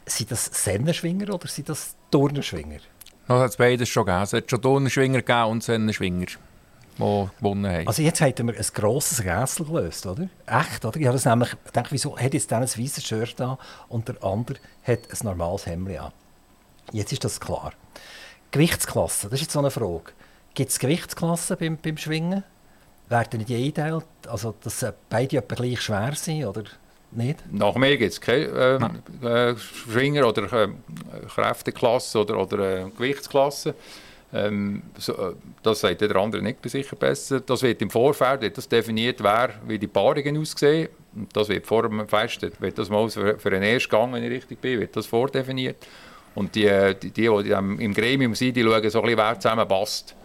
sind das Sennerschwinger oder sind das Turnerschwinger? das hat es beides schon gegeben. Es hat schon Turnenschwinger gegeben und Sennenschwinger, die gewonnen haben. Also jetzt haben wir ein grosses Rätsel gelöst, oder? Echt, oder? Ich habe das nämlich gedacht, wieso hat jetzt der ein weißes Shirt an und der andere hat ein normales Hemd an? Jetzt ist das klar. Gewichtsklasse, das ist jetzt so eine Frage. Gibt es Gewichtsklassen beim, beim Schwingen? Werden die eingeteilt, also dass äh, beide etwa gleich schwer sind oder nicht? Nach mir gibt es keine ähm, äh, Schwinger oder äh, Kräfteklasse oder, oder äh, Gewichtsklasse. Ähm, so, äh, das sagt der andere nicht sicher besser. Das wird im Vorfeld wird das definiert, wer, wie die Paarungen aussehen. Und das wird vor dem Fest, wird das mal für, für einen Erstgang, wenn ich richtig bin, wird das vordefiniert. Und die, äh, die, die, die im im Gremium sind, die schauen so ein bisschen, wer zusammenpasst.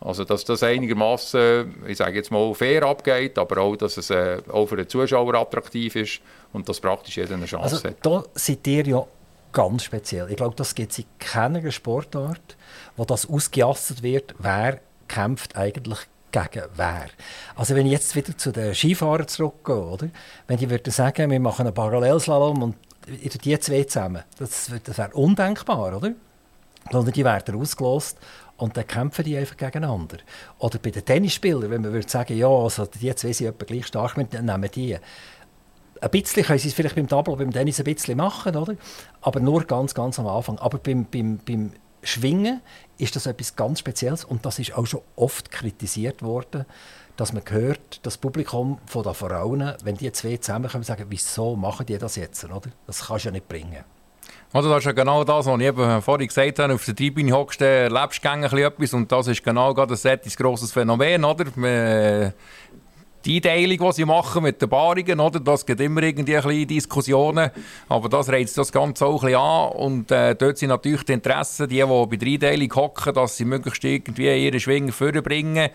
Also, dass das einigermaßen, ich sage jetzt mal, fair abgeht, aber auch, dass es äh, auch für den Zuschauer attraktiv ist und dass praktisch jeder eine Chance Also hat. da seid ihr ja ganz speziell. Ich glaube, das gibt es in keiner Sportart, wo das ausgejasset wird, wer kämpft eigentlich gegen wer. Also wenn ich jetzt wieder zu den Skifahrern zurückgehe, oder? wenn die würden sagen, wir machen einen Parallelslalom und die zwei zusammen, das, das wäre undenkbar, oder? Sondern die werden ausgelost und dann kämpfen die einfach gegeneinander. Oder bei den Tennisspielern, wenn man würde sagen, ja, also die zwei sind etwa gleich stark, dann nehmen die. Ein bisschen können sie es vielleicht beim Double, beim Tennis ein bisschen machen, oder? aber nur ganz, ganz am Anfang. Aber beim, beim, beim Schwingen ist das etwas ganz Spezielles und das ist auch schon oft kritisiert worden, dass man hört, das Publikum von den Frauen, wenn die zwei zusammenkommen, sagen, wieso machen die das jetzt? Oder? Das kannst du ja nicht bringen. Oder das ist ja genau das, was ich eben vorhin gesagt habe. Auf der Tribüne hockst du, erlebst du etwas und das ist genau gerade ein grosses Phänomen. Oder? Man, die Einteilung, die sie machen mit den Paarungen, oder? das gibt immer irgendwie ein bisschen Diskussionen, aber das reizt das Ganze auch ein bisschen an und äh, dort sind natürlich die Interessen, die, die bei der Einteilung hocken, dass sie möglichst irgendwie ihre Schwinger vorbringen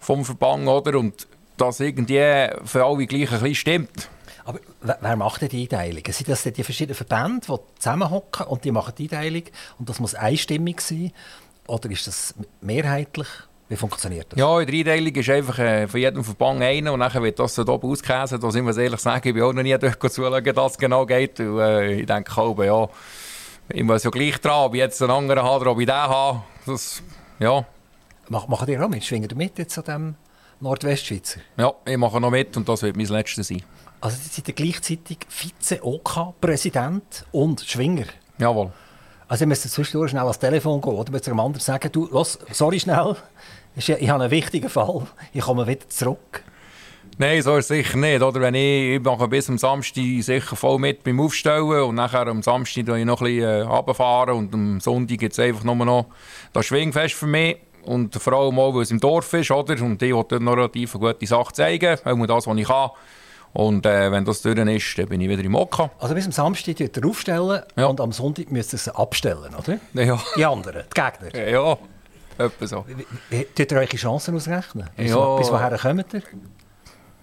vom Verband, oder? Und das irgendwie für alle gleich ein bisschen stimmt. Aber wer macht denn die Einteilung? Sind das die verschiedenen Verbände, die zusammenhocken und die machen die Einteilung und das muss einstimmig sein? Oder ist das mehrheitlich? Wie funktioniert das? Ja, in der Einteilung ist einfach äh, von jedem Verband einer und dann wird das so oben ausgekäset. Da sind wir ehrlich sagen, ich bin auch noch nie zuschauen, wie das genau geht. Und, äh, ich denke auch, ja, ich muss ja gleich dran, ob ich jetzt einen anderen habe oder ob ich den habe. Das, ja. Mach, machen die auch mit? Schwingen ihr mit jetzt an diesem Nordwestschweizer? Ja, ich mache noch mit und das wird mein letztes sein. Also Sie sind gleichzeitig Vize-OK-Präsident und Schwinger? Jawohl. Also ich müsste zwischendurch schnell ans Telefon gehen oder mit einem anderen sagen, du, los, sorry schnell, ich habe einen wichtigen Fall, ich komme wieder zurück. Nein, so ist es sicher nicht. Oder wenn ich, ich mache bis am Samstag sicher voll mit beim Aufstellen und nachher am Samstag ich noch ein bisschen äh, runterfahren und am Sonntag gibt es einfach nur noch das Schwingfest für mich. Und vor allem auch, weil es im Dorf ist, oder? Und ich will dort noch relativ eine gute Sache zeigen, auch das, was ich kann. Und äh, wenn das durch ist, dann bin ich wieder im Oka. Also bis am Samstag aufstellen ja. und am Sonntag müsst ihr sie abstellen, oder? Ja. Die anderen, die Gegner. Ja, etwa so. Tut ihr eure Chancen ausrechnen? Bis, ja. bis woher kommt ihr?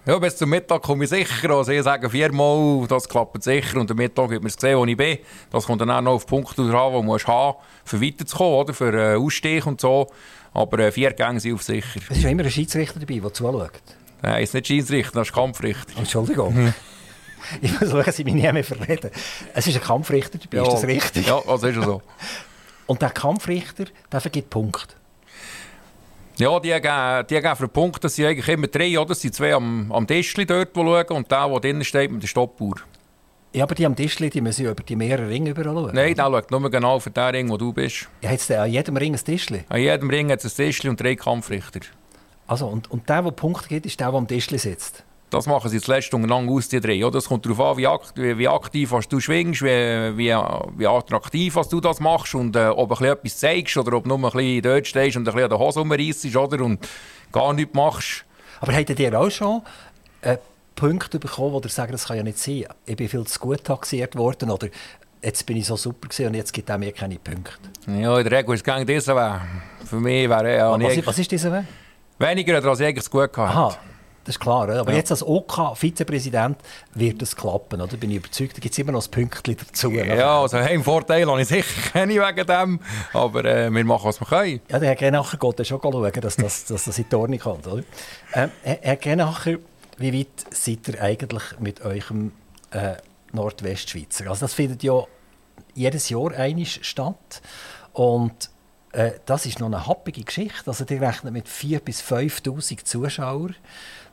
Ja, bis zum Mittag komme ich sicher. Also ich sage viermal, das klappt sicher. Und am Mittag hat man gesehen, wo ich bin. Das kommt dann auch noch auf Punkte drauf, die man haben für weiterzukommen, oder? für äh, Ausstieg und so. Aber äh, vier Gänge sind auf sicher. Es ist ja immer ein Schiedsrichter dabei, der zuschaut. Nein, es ist nicht Schiedsrichter, das ist Kampfrichter. Entschuldigung. ich versuche, Sie mich nie mehr verreden. Es ist ein Kampfrichter dabei, ja. ist das richtig? Ja, also ist so. Und der Kampfrichter, der vergibt Punkte? Ja, die geben, die geben für Punkte, das sind eigentlich immer drei, oder? Das sind zwei am, am Tischli dort, die schauen, und der, der drinnen steht, mit der Stoppuhr. Ja, aber die am Tischli, die müssen über die mehreren Ringe schauen. Nein, der schaut nur genau für den Ring, wo du bist. Ja, hat es an jedem Ring ein Tischli? An jedem Ring hat es ein Tischli und drei Kampfrichter. Also, und, und der, der Punkte gibt, ist der, der am Tischli sitzt? Das machen sie zuletzt untereinander aus, die drei. Das kommt darauf an, wie, akt wie, aktiv was du schwingst, wie, wie, wie attraktiv was du das machst und äh, ob du etwas zeigst oder ob du nur ein bisschen dort stehst und ein bisschen an der Hose rumreissst oder, und gar nichts machst. Aber habt ihr auch schon äh, Punkte bekommen, wo ihr sagt, das kann ja nicht sein, ich bin viel zu gut taxiert worden oder jetzt bin ich so super gewesen und jetzt gibt er mir keine Punkte? Ja, in der Regel ist es gegen diesen Weg. Für mich wäre ja... Was, was ist dieser Weg? Weniger, als ich eigentlich gut gehabt Aha. Das ist klar, oder? aber ja. jetzt als OK-Vizepräsident wird das klappen, oder? Bin ich überzeugt, da gibt es immer noch ein Pünktchen dazu. Ja, also einen Vorteil habe ich sicher keine wegen dem, aber äh, wir machen, was wir können. Ja, der Herr Grenacher geht schon schauen, dass das, dass das in die Ordnung kommt, oder? Ähm, Herr Grenacher, wie weit seid ihr eigentlich mit eurem äh, Nordwestschweizer? Also das findet ja jedes Jahr einig statt und äh, das ist noch eine happige Geschichte. Also die rechnen mit 4'000 bis 5'000 Zuschauern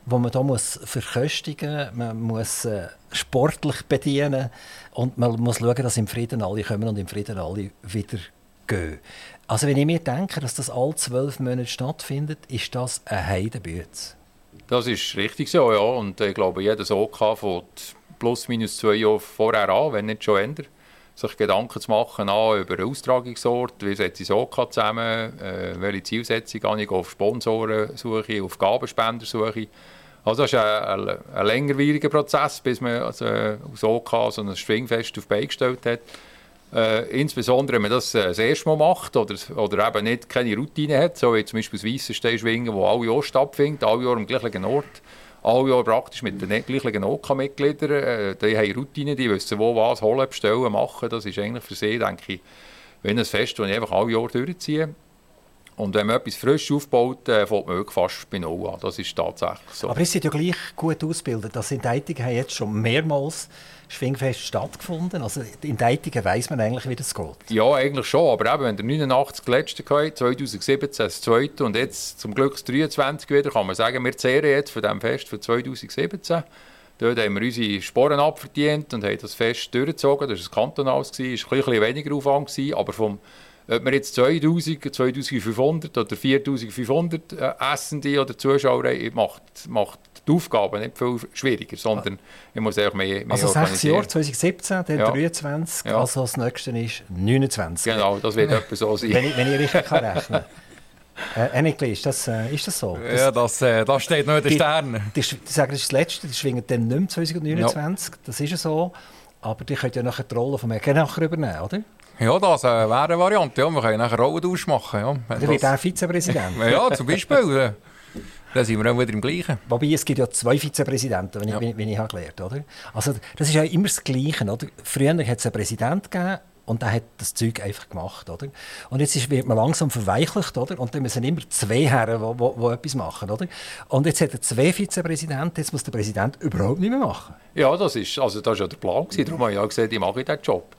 wo man da muss verköstigen muss, man muss äh, sportlich bedienen und man muss schauen, dass im Frieden alle kommen und im Frieden alle wieder gehen. Also wenn ich mir denke, dass das alle zwölf Monate stattfindet, ist das ein Heidenbüte. Das ist richtig so, ja. Und ich glaube, jeder OK fängt plus minus zwei Jahre vorher an, wenn nicht schon ändert sich Gedanken zu machen an, über einen Austragungsort, wie setze ich OK zusammen, äh, welche Zielsetzung gehe ich auf Sponsorensuche, auf Gabenspendersuche. Also das ist ein, ein, ein längerwieriger Prozess, bis man also, aus OK so ein Schwingfest auf die gestellt hat. Äh, insbesondere, wenn man das äh, das erste Mal macht oder, oder eben nicht keine Routine hat, so wie zum Beispiel das Weissenstein-Schwingen, das alle Jahr stattfindet, alle Jahr am gleichen Ort alle Jahre praktisch mit den gleichen OK-Mitgliedern. Äh, die haben Routinen, die wissen, wo was holen, bestellen, machen. Das ist eigentlich für sie, denke ich, wie ein Fest, das ich einfach alle Jahre durchziehe. Und wenn man etwas frisch aufbaut, äh, fängt man fast bei Null an. Das ist tatsächlich so. Aber es sind ja gleich gut ausgebildet. Das in Deitigen haben jetzt schon mehrmals Schwingfest stattgefunden. Also in Deitigen weiss man eigentlich, wie das geht. Ja, eigentlich schon. Aber eben, wenn der 89 das letzte hatte, 2017 das zweite und jetzt zum Glück das 23 wieder, kann man sagen, wir zehren jetzt von diesem Fest von 2017. Dort haben wir unsere Sporen abverdient und haben das Fest durchgezogen. Das war ein kantonales, es war ein bisschen weniger Aufwand, aber vom ob wir jetzt 2000, 2500 oder 4500 äh, Essende oder Zuschauer haben, macht, macht die Aufgabe nicht viel schwieriger, sondern ich muss auch mehr, mehr Also sechs Jahre, 2017, dann ja. 23, ja. also das nächste ist 29. Genau, das wird etwa so sein. Wenn ich, wenn ich richtig kann rechnen kann. Äh, Enigli, ist das, äh, ist das so? Das, ja, das, äh, das steht noch in den Sternen. Die, die, die sagen, das ist das Letzte, die schwingen dann nicht mehr 2029, ja. das ist so. Aber die könnt ja nachher die Rolle von mir nachher übernehmen, oder? Ja, das äh, wäre eine Variante. Ja. Wir können nachher Rollentausch machen. Ja. Dann wird er Vizepräsident. ja, zum Beispiel. Dann sind wir auch wieder im Gleichen. Wobei, es gibt ja zwei Vizepräsidenten, wenn ich, Ja. wenn, wenn ich habe gelernt oder? Also, das ist ja immer das Gleiche, oder? Früher hat es einen Präsidenten gegeben und der hat das Zeug einfach gemacht, oder? Und jetzt ist, wird man langsam verweichlicht, oder? Und dann müssen immer zwei Herren, die wo, wo etwas machen, oder? Und jetzt hat er zwei Vizepräsidenten, jetzt muss der Präsident überhaupt nicht mehr machen. Ja, das ist, also das ist ja der Plan. Gewesen. Darum habe ich ja gesagt, ich mache diesen Job.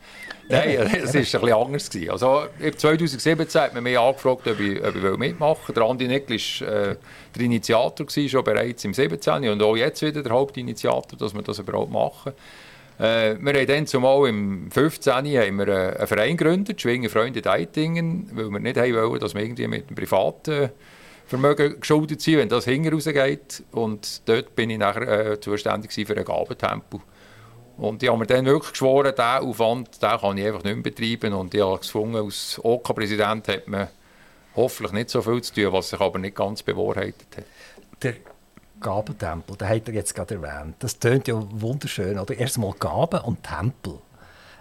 Nein, es war bisschen anders. Gewesen. Also, im 2017 hat man mich angefragt, ob ich, ob ich mitmachen will. Der Andi Nickel war äh, der Initiator, gewesen, schon bereits im 17. und auch jetzt wieder der Hauptinitiator, dass wir das überhaupt machen. Äh, wir haben dann zumal im 15. haben wir einen, einen Verein gegründet, Schwingen Freunde Deitingen, weil wir nicht haben wollen, dass wir irgendwie mit dem privaten Vermögen geschuldet sind, wenn das hinten rausgeht. Und dort bin ich nachher äh, zuständig für einen Gabentempel. Und ich habe mir dann wirklich geschworen, diesen Aufwand den kann ich einfach nicht mehr betreiben. Und ich habe gefunden, als OK-Präsident hat man hoffentlich nicht so viel zu tun, was sich aber nicht ganz bewahrheitet hat. Der Gabentempel, den hat er jetzt gerade erwähnt. Das tönt ja wunderschön, oder? Erstmal Gaben und Tempel.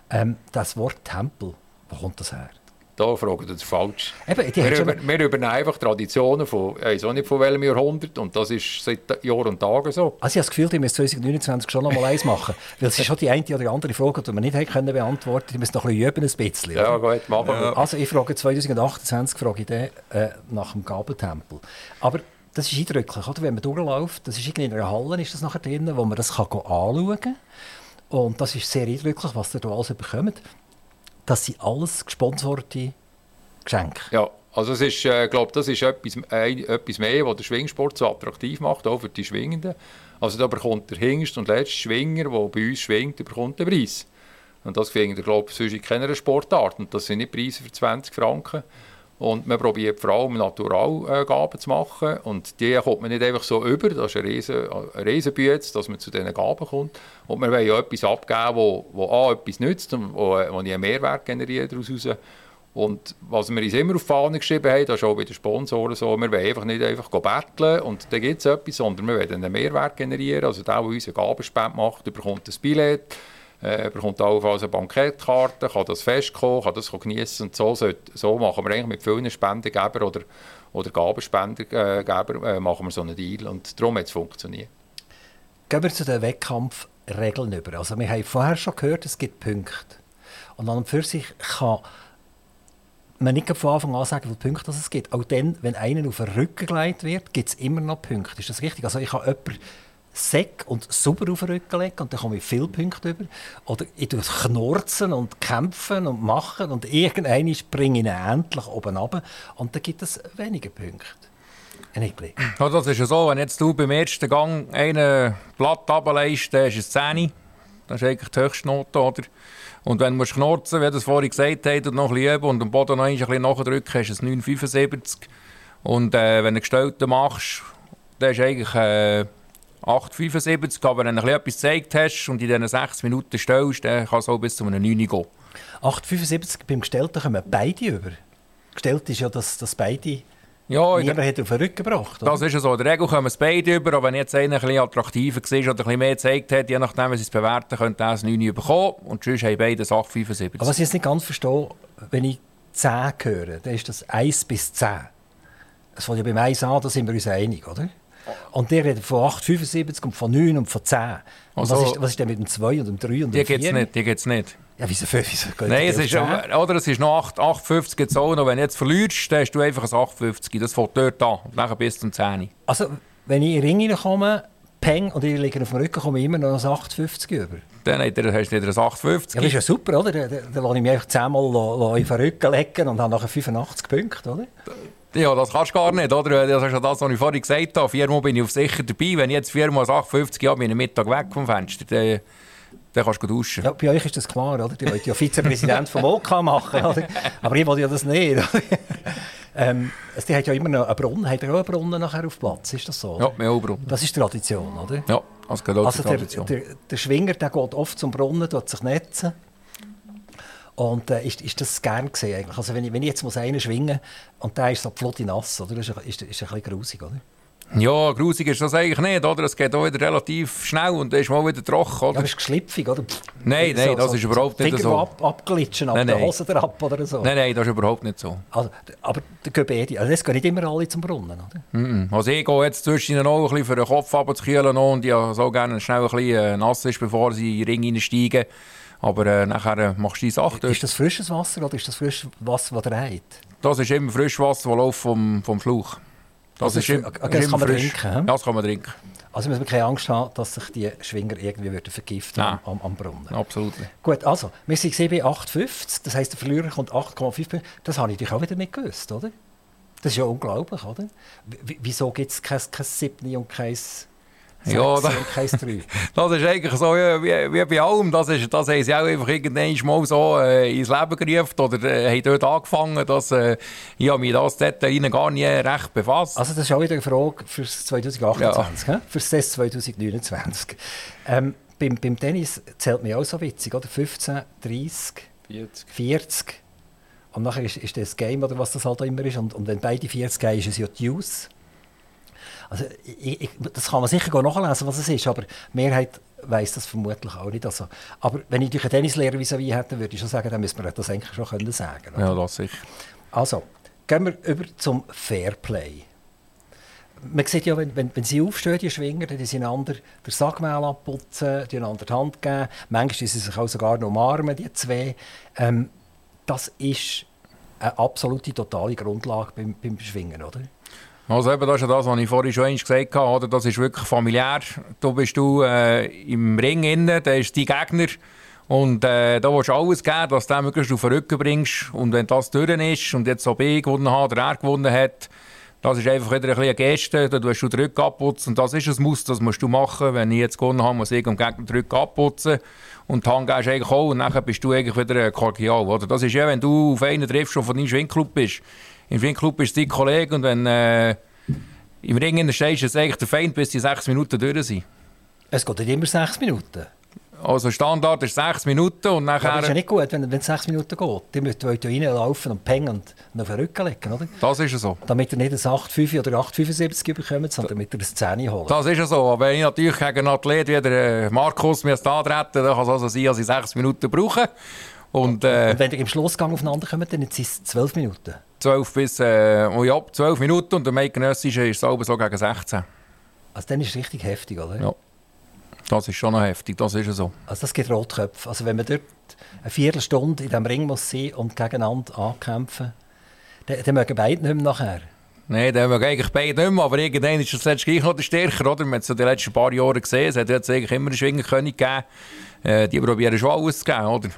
Ähm, das Wort Tempel, wo kommt das her? Da fragt ihr falsch. Eben, Wir, über, wir übernehmen einfach Traditionen von, ich weiß auch nicht von welchem Jahrhundert, und das ist seit Jahren und Tagen so. Also ich habe das Gefühl, die müssen 2029 schon noch mal eins machen. Weil es ist schon die eine oder andere Frage, die wir nicht haben können beantworten Die müssen noch ein bisschen üben, ein bisschen. Ja, gut, machen wir. Also ich frage 2028 frage ich den, äh, nach dem Gabeltempel. Aber das ist eindrücklich, oder? wenn man durchläuft. Das ist in einer Halle, ist das nachher drin, wo man das kann anschauen kann. Und das ist sehr eindrücklich, was ihr da alles bekommt. Das sind alles gesponserte Geschenke. Ja, also es ist, äh, glaube das ist etwas, ein, etwas mehr, was den Schwingsport so attraktiv macht, auch für die Schwingenden. Also da bekommt der hinterste und letzte Schwinger, der bei uns schwingt, der bekommt den Preis. Und das findet ihr, glaube ich, sonst in keiner Sportart. Und das sind nicht Preise für 20 Franken. Und man probiert vor allem Naturalgaben zu machen. Und die kommt man nicht einfach so über. Das ist eine riesen, dass man zu diesen Gaben kommt. Und wir wollen ja etwas abgeben, wo, wo A, etwas nützt und wo, wo ich einen Mehrwert generiere daraus raus. Und was wir uns immer auf die Fahne geschrieben haben, das ist auch bei den Sponsoren so, wir wollen einfach nicht einfach betteln und dann gibt es etwas, sondern wir wollen einen Mehrwert generieren. Also der, der uns eine Gabenspende macht, bekommt ein Billett, äh, bekommt allenfalls eine Bankettkarte, kann das festkommen, kann das genießen und so, sollte- so machen wir eigentlich mit vielen Spendengebern oder, oder Gabenspendengebern äh, machen wir so einen Deal und darum hat es funktioniert. Gehen wir zu den Wettkampfregeln über. Also wir haben vorher schon gehört, es gibt Punkte. Und an und für sich kann man nicht von Anfang an sagen, wie viele Punkte es gibt. Auch dann, wenn einer auf den Rücken gelegt wird, gibt es immer noch Punkte. Ist das richtig? Also ich kann jemanden Säck und sauber auf den Rücken legen und dann komme ich viele Punkte über. Oder ich tue knurzen und kämpfen und machen und irgendwann bringe ich endlich oben runter und dann gibt es weniger Punkte. Ja, das ist ja so, wenn jetzt du beim ersten Gang einen Blatt runterlegst, dann ist es 10. Das ist eigentlich die höchste Note, oder? Und wenn du knurzen, wie das vorhin gesagt hat, und noch ein und am Boden noch ein bisschen nachdrücken, hast du es 9,75. Und äh, wenn du Gestellte machst, dann ist eigentlich äh, 8,75. Aber wenn du ein bisschen etwas gezeigt hast und in diesen 6 Minuten stellst, dann kann es auch bis zu einem 9 gehen. 8,75 beim Gestellten kommen beide über. Gestellt ist ja, dass, dass beide Ja, der- niemand hat auf den Rücken gebracht. oder? Das ist ja so. In der Regel kommen es beide über, aber wenn jetzt einer ein bisschen attraktiver war oder ein bisschen mehr gezeigt hat, je nachdem, wie sie es bewerten, könnte er das 9 bekommen und sonst haben beide 8,75. Aber was ich jetzt nicht ganz verstehe, wenn ich 10 höre, dann ist das 1 bis 10. Das fängt ja beim 1 an, da sind wir uns einig, oder? Und der redet von 8,75 und von 9 und von 10. Und Also- was, ist, was ist denn mit dem 2 und dem 3 und die dem 4? gibt es nicht. Die gibt's nicht. Ja, wieso 5? Wieso geht Nein, die es ist, 10? oder es ist noch 8, 8,50 gibt's auch noch. Wenn du jetzt verlierst, dann hast du einfach ein 8,50. Das fängt dort an. Und Nachher bis zum 10. Also, wenn ich in den Ring komme, peng, und ich liege auf dem Rücken, komme ich immer noch ein 8,50 über. Dann hast du wieder ein 8,50. Ja, das ist ja super, oder? Dann, dann, dann lasse ich mich einfach 10 Mal auf den Rücken legen und habe nachher 85 Punkte, oder? Ja, das kannst du gar nicht, oder? Das ist ja das, was ich vorhin gesagt habe. Viermal bin ich auf sicher dabei. Wenn ich jetzt viermal 8,50 habe, bin ich Mittag weg vom Fenster. Dann, dann kannst du duschen. Ja, bei euch ist das klar, oder? Die wollen ja Vizepräsident vom OK machen, oder? Aber ich will ja das nicht. oder? ähm, es- die hat ja immer noch einen Brunnen. Hat er auch einen Brunnen nachher auf Platz? Ist das so? Ja, oder? mit Ölbrunnen. Das ist Tradition, oder? Ja, das gehört Also zur der, Tradition. der, der Schwinger der geht oft zum Brunnen, tut sich netzen. Und äh, ist, ist das gern gesehen eigentlich? Also wenn ich, wenn ich jetzt muss einen schwingen und der ist so flotti nass, oder? Ist, ist, ist ein bisschen grusig, oder? Ja, grusig ist das eigentlich nicht, oder? Es geht auch wieder relativ schnell und dann ist mal wieder trocken, Ja, oder? aber ist geschlüpfig, oder? Nein, nein, das ist überhaupt nicht Finger so. Ab, abglitschen, ab Nein, der nein. Hose ab oder so. Nein, nein, das ist überhaupt nicht so. Also, aber der Gebedi, also das gehen nicht immer alle zum Brunnen, oder? Mhm. Also ich gehe jetzt zwischen ihnen auch ein bisschen für den Kopf noch und ich so gerne schnell ein bisschen äh, nass ist, bevor sie in den Ring reinsteigen. Aber äh, nachher äh, machst du die Sache dort. Ist das frisches Wasser oder ist das frisches Wasser, das habt? Das ist immer Frischwasser, das läuft vom, vom Schlauch. Das Also ist im- okay, das kann immer man frisch. trinken? Ja, das kann man trinken. Also müssen wir keine Angst haben, dass sich die Schwinger irgendwie würden vergiften Nein. am, am, Brunnen. Absolut. Gut, also, wir sind bei 8,50, das heisst, der Verlierer kommt 8,5 Punkte. Das habe ich dich auch wieder nicht gewusst, oder? Das ist ja unglaublich, oder? W wieso gibt es kein, kein 7 und kein 6 Ja, da- und kein 3? Das ist eigentlich so wie, wie bei allem. Das, ist, das haben sie auch einfach irgendwann mal so äh, ins Leben gerufen oder äh, haben dort angefangen. Dass, äh, ich habe mich das dort gar nie recht befasst. Also das ist auch wieder eine Frage für 2028, ja. für das 2029. Ähm, beim, beim Tennis zählt mir auch so witzig, oder? 15, 30, 40. 40. Und nachher ist, ist das Game, oder was das halt immer ist. Und, und wenn beide 40 gehen, ist es ja die Use. Also, ich, ich, das kann man sicher nachlesen, was es ist, aber die Mehrheit weiß das vermutlich auch nicht. Also, aber wenn ich durch einen Tennislehrer vis à hätte, würde ich schon sagen, dann müsste man das eigentlich schon können sagen oder? ja, das sicher. Also, gehen wir über zum Fairplay. Man sieht ja, wenn, wenn, wenn sie aufstehen, die Schwinger, dann sie einander den Sackmehl abputzen, die einander die Hand geben. Manchmal sie sich auch sogar noch umarmen, die zwei. Ähm, das ist eine absolute, totale Grundlage beim, beim Schwingen, oder? Also eben, das ist ja das, was ich vorhin schon gesagt habe. Oder? Das ist wirklich familiär. Du bist du äh, im Ring innen, der ist dein Gegner. Und äh, da willst du alles geben, dass du den möglichst auf den Rücken bringst. Und wenn das durch ist und jetzt so B gewonnen hat oder er gewonnen hat, das ist einfach wieder ein eine Geste. Da tust du den Rücken abputzen. Und das ist ein Muss, das musst du machen. Wenn ich jetzt gewonnen habe, muss ich dem Gegner den Rücken abputzen. Und die Hand du eigentlich auch. Und dann bist du eigentlich wieder kordial. Oder? Das ist ja, wenn du auf einen triffst, der von deinem Schwingclub bist. Im Schwingclub bist du dein Kollege. Und wenn äh, im Ring in der stehst, ist eigentlich der Feind, bis die sechs Minuten durch sind. Es geht nicht immer sechs Minuten. Also Standard ist sechs Minuten und nachher... das ist ja nicht gut, wenn, es sechs Minuten geht. Die müssen ja reinlaufen und pengen und auf den Rücken legen, oder? Das ist ja so. Damit er nicht ein 8,5 oder 8,75 bekommt, sondern damit er ein 10 holt. Das ist ja so. Aber wenn ich natürlich gegen einen Athlet wie der äh, Markus mir antreten dann kann es also sein, dass ich sechs Minuten brauche. Und äh, Und wenn ihr im Schlussgang aufeinander kommt, dann sind es 12 Minuten. 12 bis... Äh, oh ja, 12 Minuten und der Meidgenössische ist selber so gegen 16. Also dann ist es richtig heftig, oder? Ja. Das ist schon noch heftig, das ist so. Also das gibt Rotköpfe. Also wenn man dort eine Viertelstunde in diesem Ring muss sein und gegeneinander ankämpfen, dann, dann mögen beide nicht mehr nachher. Nein, haben wir eigentlich beide nicht mehr, aber irgendwann ist das letzte gleich noch der Stärker, oder? Man hat es ja die letzten paar Jahre gesehen, es hat jetzt eigentlich immer einen Schwingerkönig gegeben. Äh, die probieren schon alles zu geben, oder?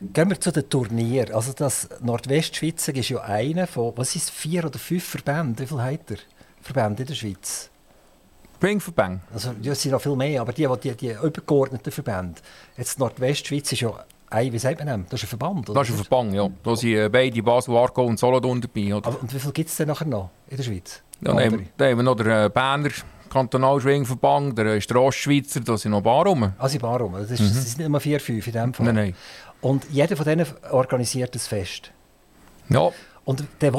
Gehen wir zu den Turnieren. Also das Nordwestschweizer ist ja einer von, was ist vier oder fünf Verbände? Wie viel hat er? Verbände in der Schweiz? Schwingverbände. Also ja, es sind noch viel mehr, aber die, die, die übergeordneten Verbände. Jetzt Nordwestschweiz ist ja ein, wie sagt man dem? Das ist ein Verband, oder? Das ist ein Verband, ja. Da sind äh, beide Basel, Arco und Solothurn dabei, oder? Aber, und wie viel gibt es denn nachher noch in der Schweiz? Dann haben, wir- dann haben wir noch den äh, Berner Kantonalschwingverband, der äh, Ostschweizer, da sind noch ein paar rum. Also in Barum. Das, ist, das sind nicht immer vier, fünf in dem Fall. Nein, nein. Und jeder von denen organisiert ein Fest. Ja, Und der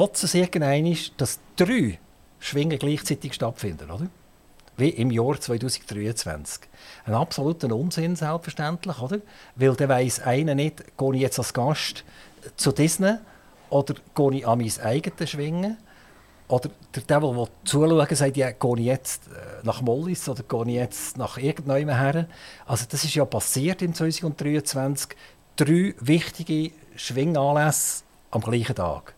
gemein ist, dass drei Schwingen gleichzeitig stattfinden, oder? Wie im Jahr 2023. Ein absoluter Unsinn, selbstverständlich, oder? Weil der weiss einer nicht, gehe ich jetzt als Gast zu Disney oder gehe ich an mein eigenes Schwingen? Oder der Devil, der zuschauen sagt, ja, gehe ich jetzt äh, nach Mollis oder gehe ich jetzt nach irgendjemandem her? Also das ist ja passiert im 2023. Drei wichtige Schwinganlässe am gleichen Tag.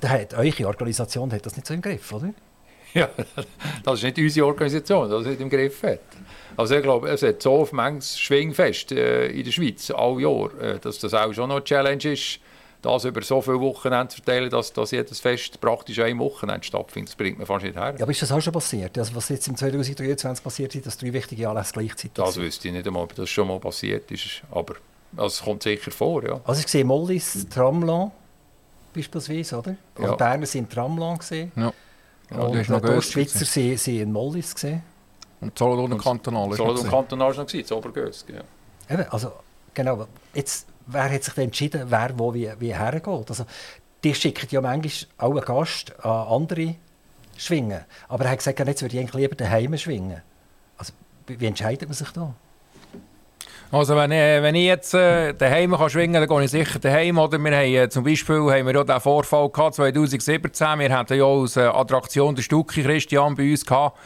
Da hat eure Organisation hat das nicht so im Griff, oder? Ja, das ist nicht unsere Organisation, das nicht im Griff hat. Also ich glaube, es hat so manches Schwingfest äh, in der Schweiz, all Jahr, äh, dass das auch schon noch eine Challenge ist, das über so viele Wochenende zu verteilen, dass, dass jedes Fest praktisch ein Wochenende stattfindet. Das bringt man fast nicht her. Ja, aber ist das auch schon passiert? Also was jetzt im 2023 passiert ist, dass drei wichtige Anlässe gleichzeitig Das sind? wüsste ich nicht einmal, ob das schon mal passiert ist, aber also, es kommt sicher vor, ja. Also ich sehe Mollis, Tramlan beispielsweise, oder? Also Ja. Berner sind Tramlan gesehen. ja. ja und ist noch die. Ostschweizer sind, sind in Mollis gesehen. Und Solothurn Kantonal ist So noch im gewesen. Kanton war noch, gewesen, das Obergösk, ja. Eben, also genau. Jetzt, wer hat sich entschieden, wer wo wie, wie hergeht? Also die schicken ja manchmal auch einen Gast an andere schwingen. Aber er hat gesagt, jetzt würde ich eigentlich lieber daheim schwingen. Also, wie entscheidet man sich da? Also wenn ich, wenn ich jetzt äh, daheim kann schwingen kann, dann gehe ich sicher daheim. Oder wir haben, äh, zum Beispiel haben wir ja den Vorfall gehabt, 2017. Wir hatten ja als äh, Attraktion den Stucki Christian bei uns gehabt.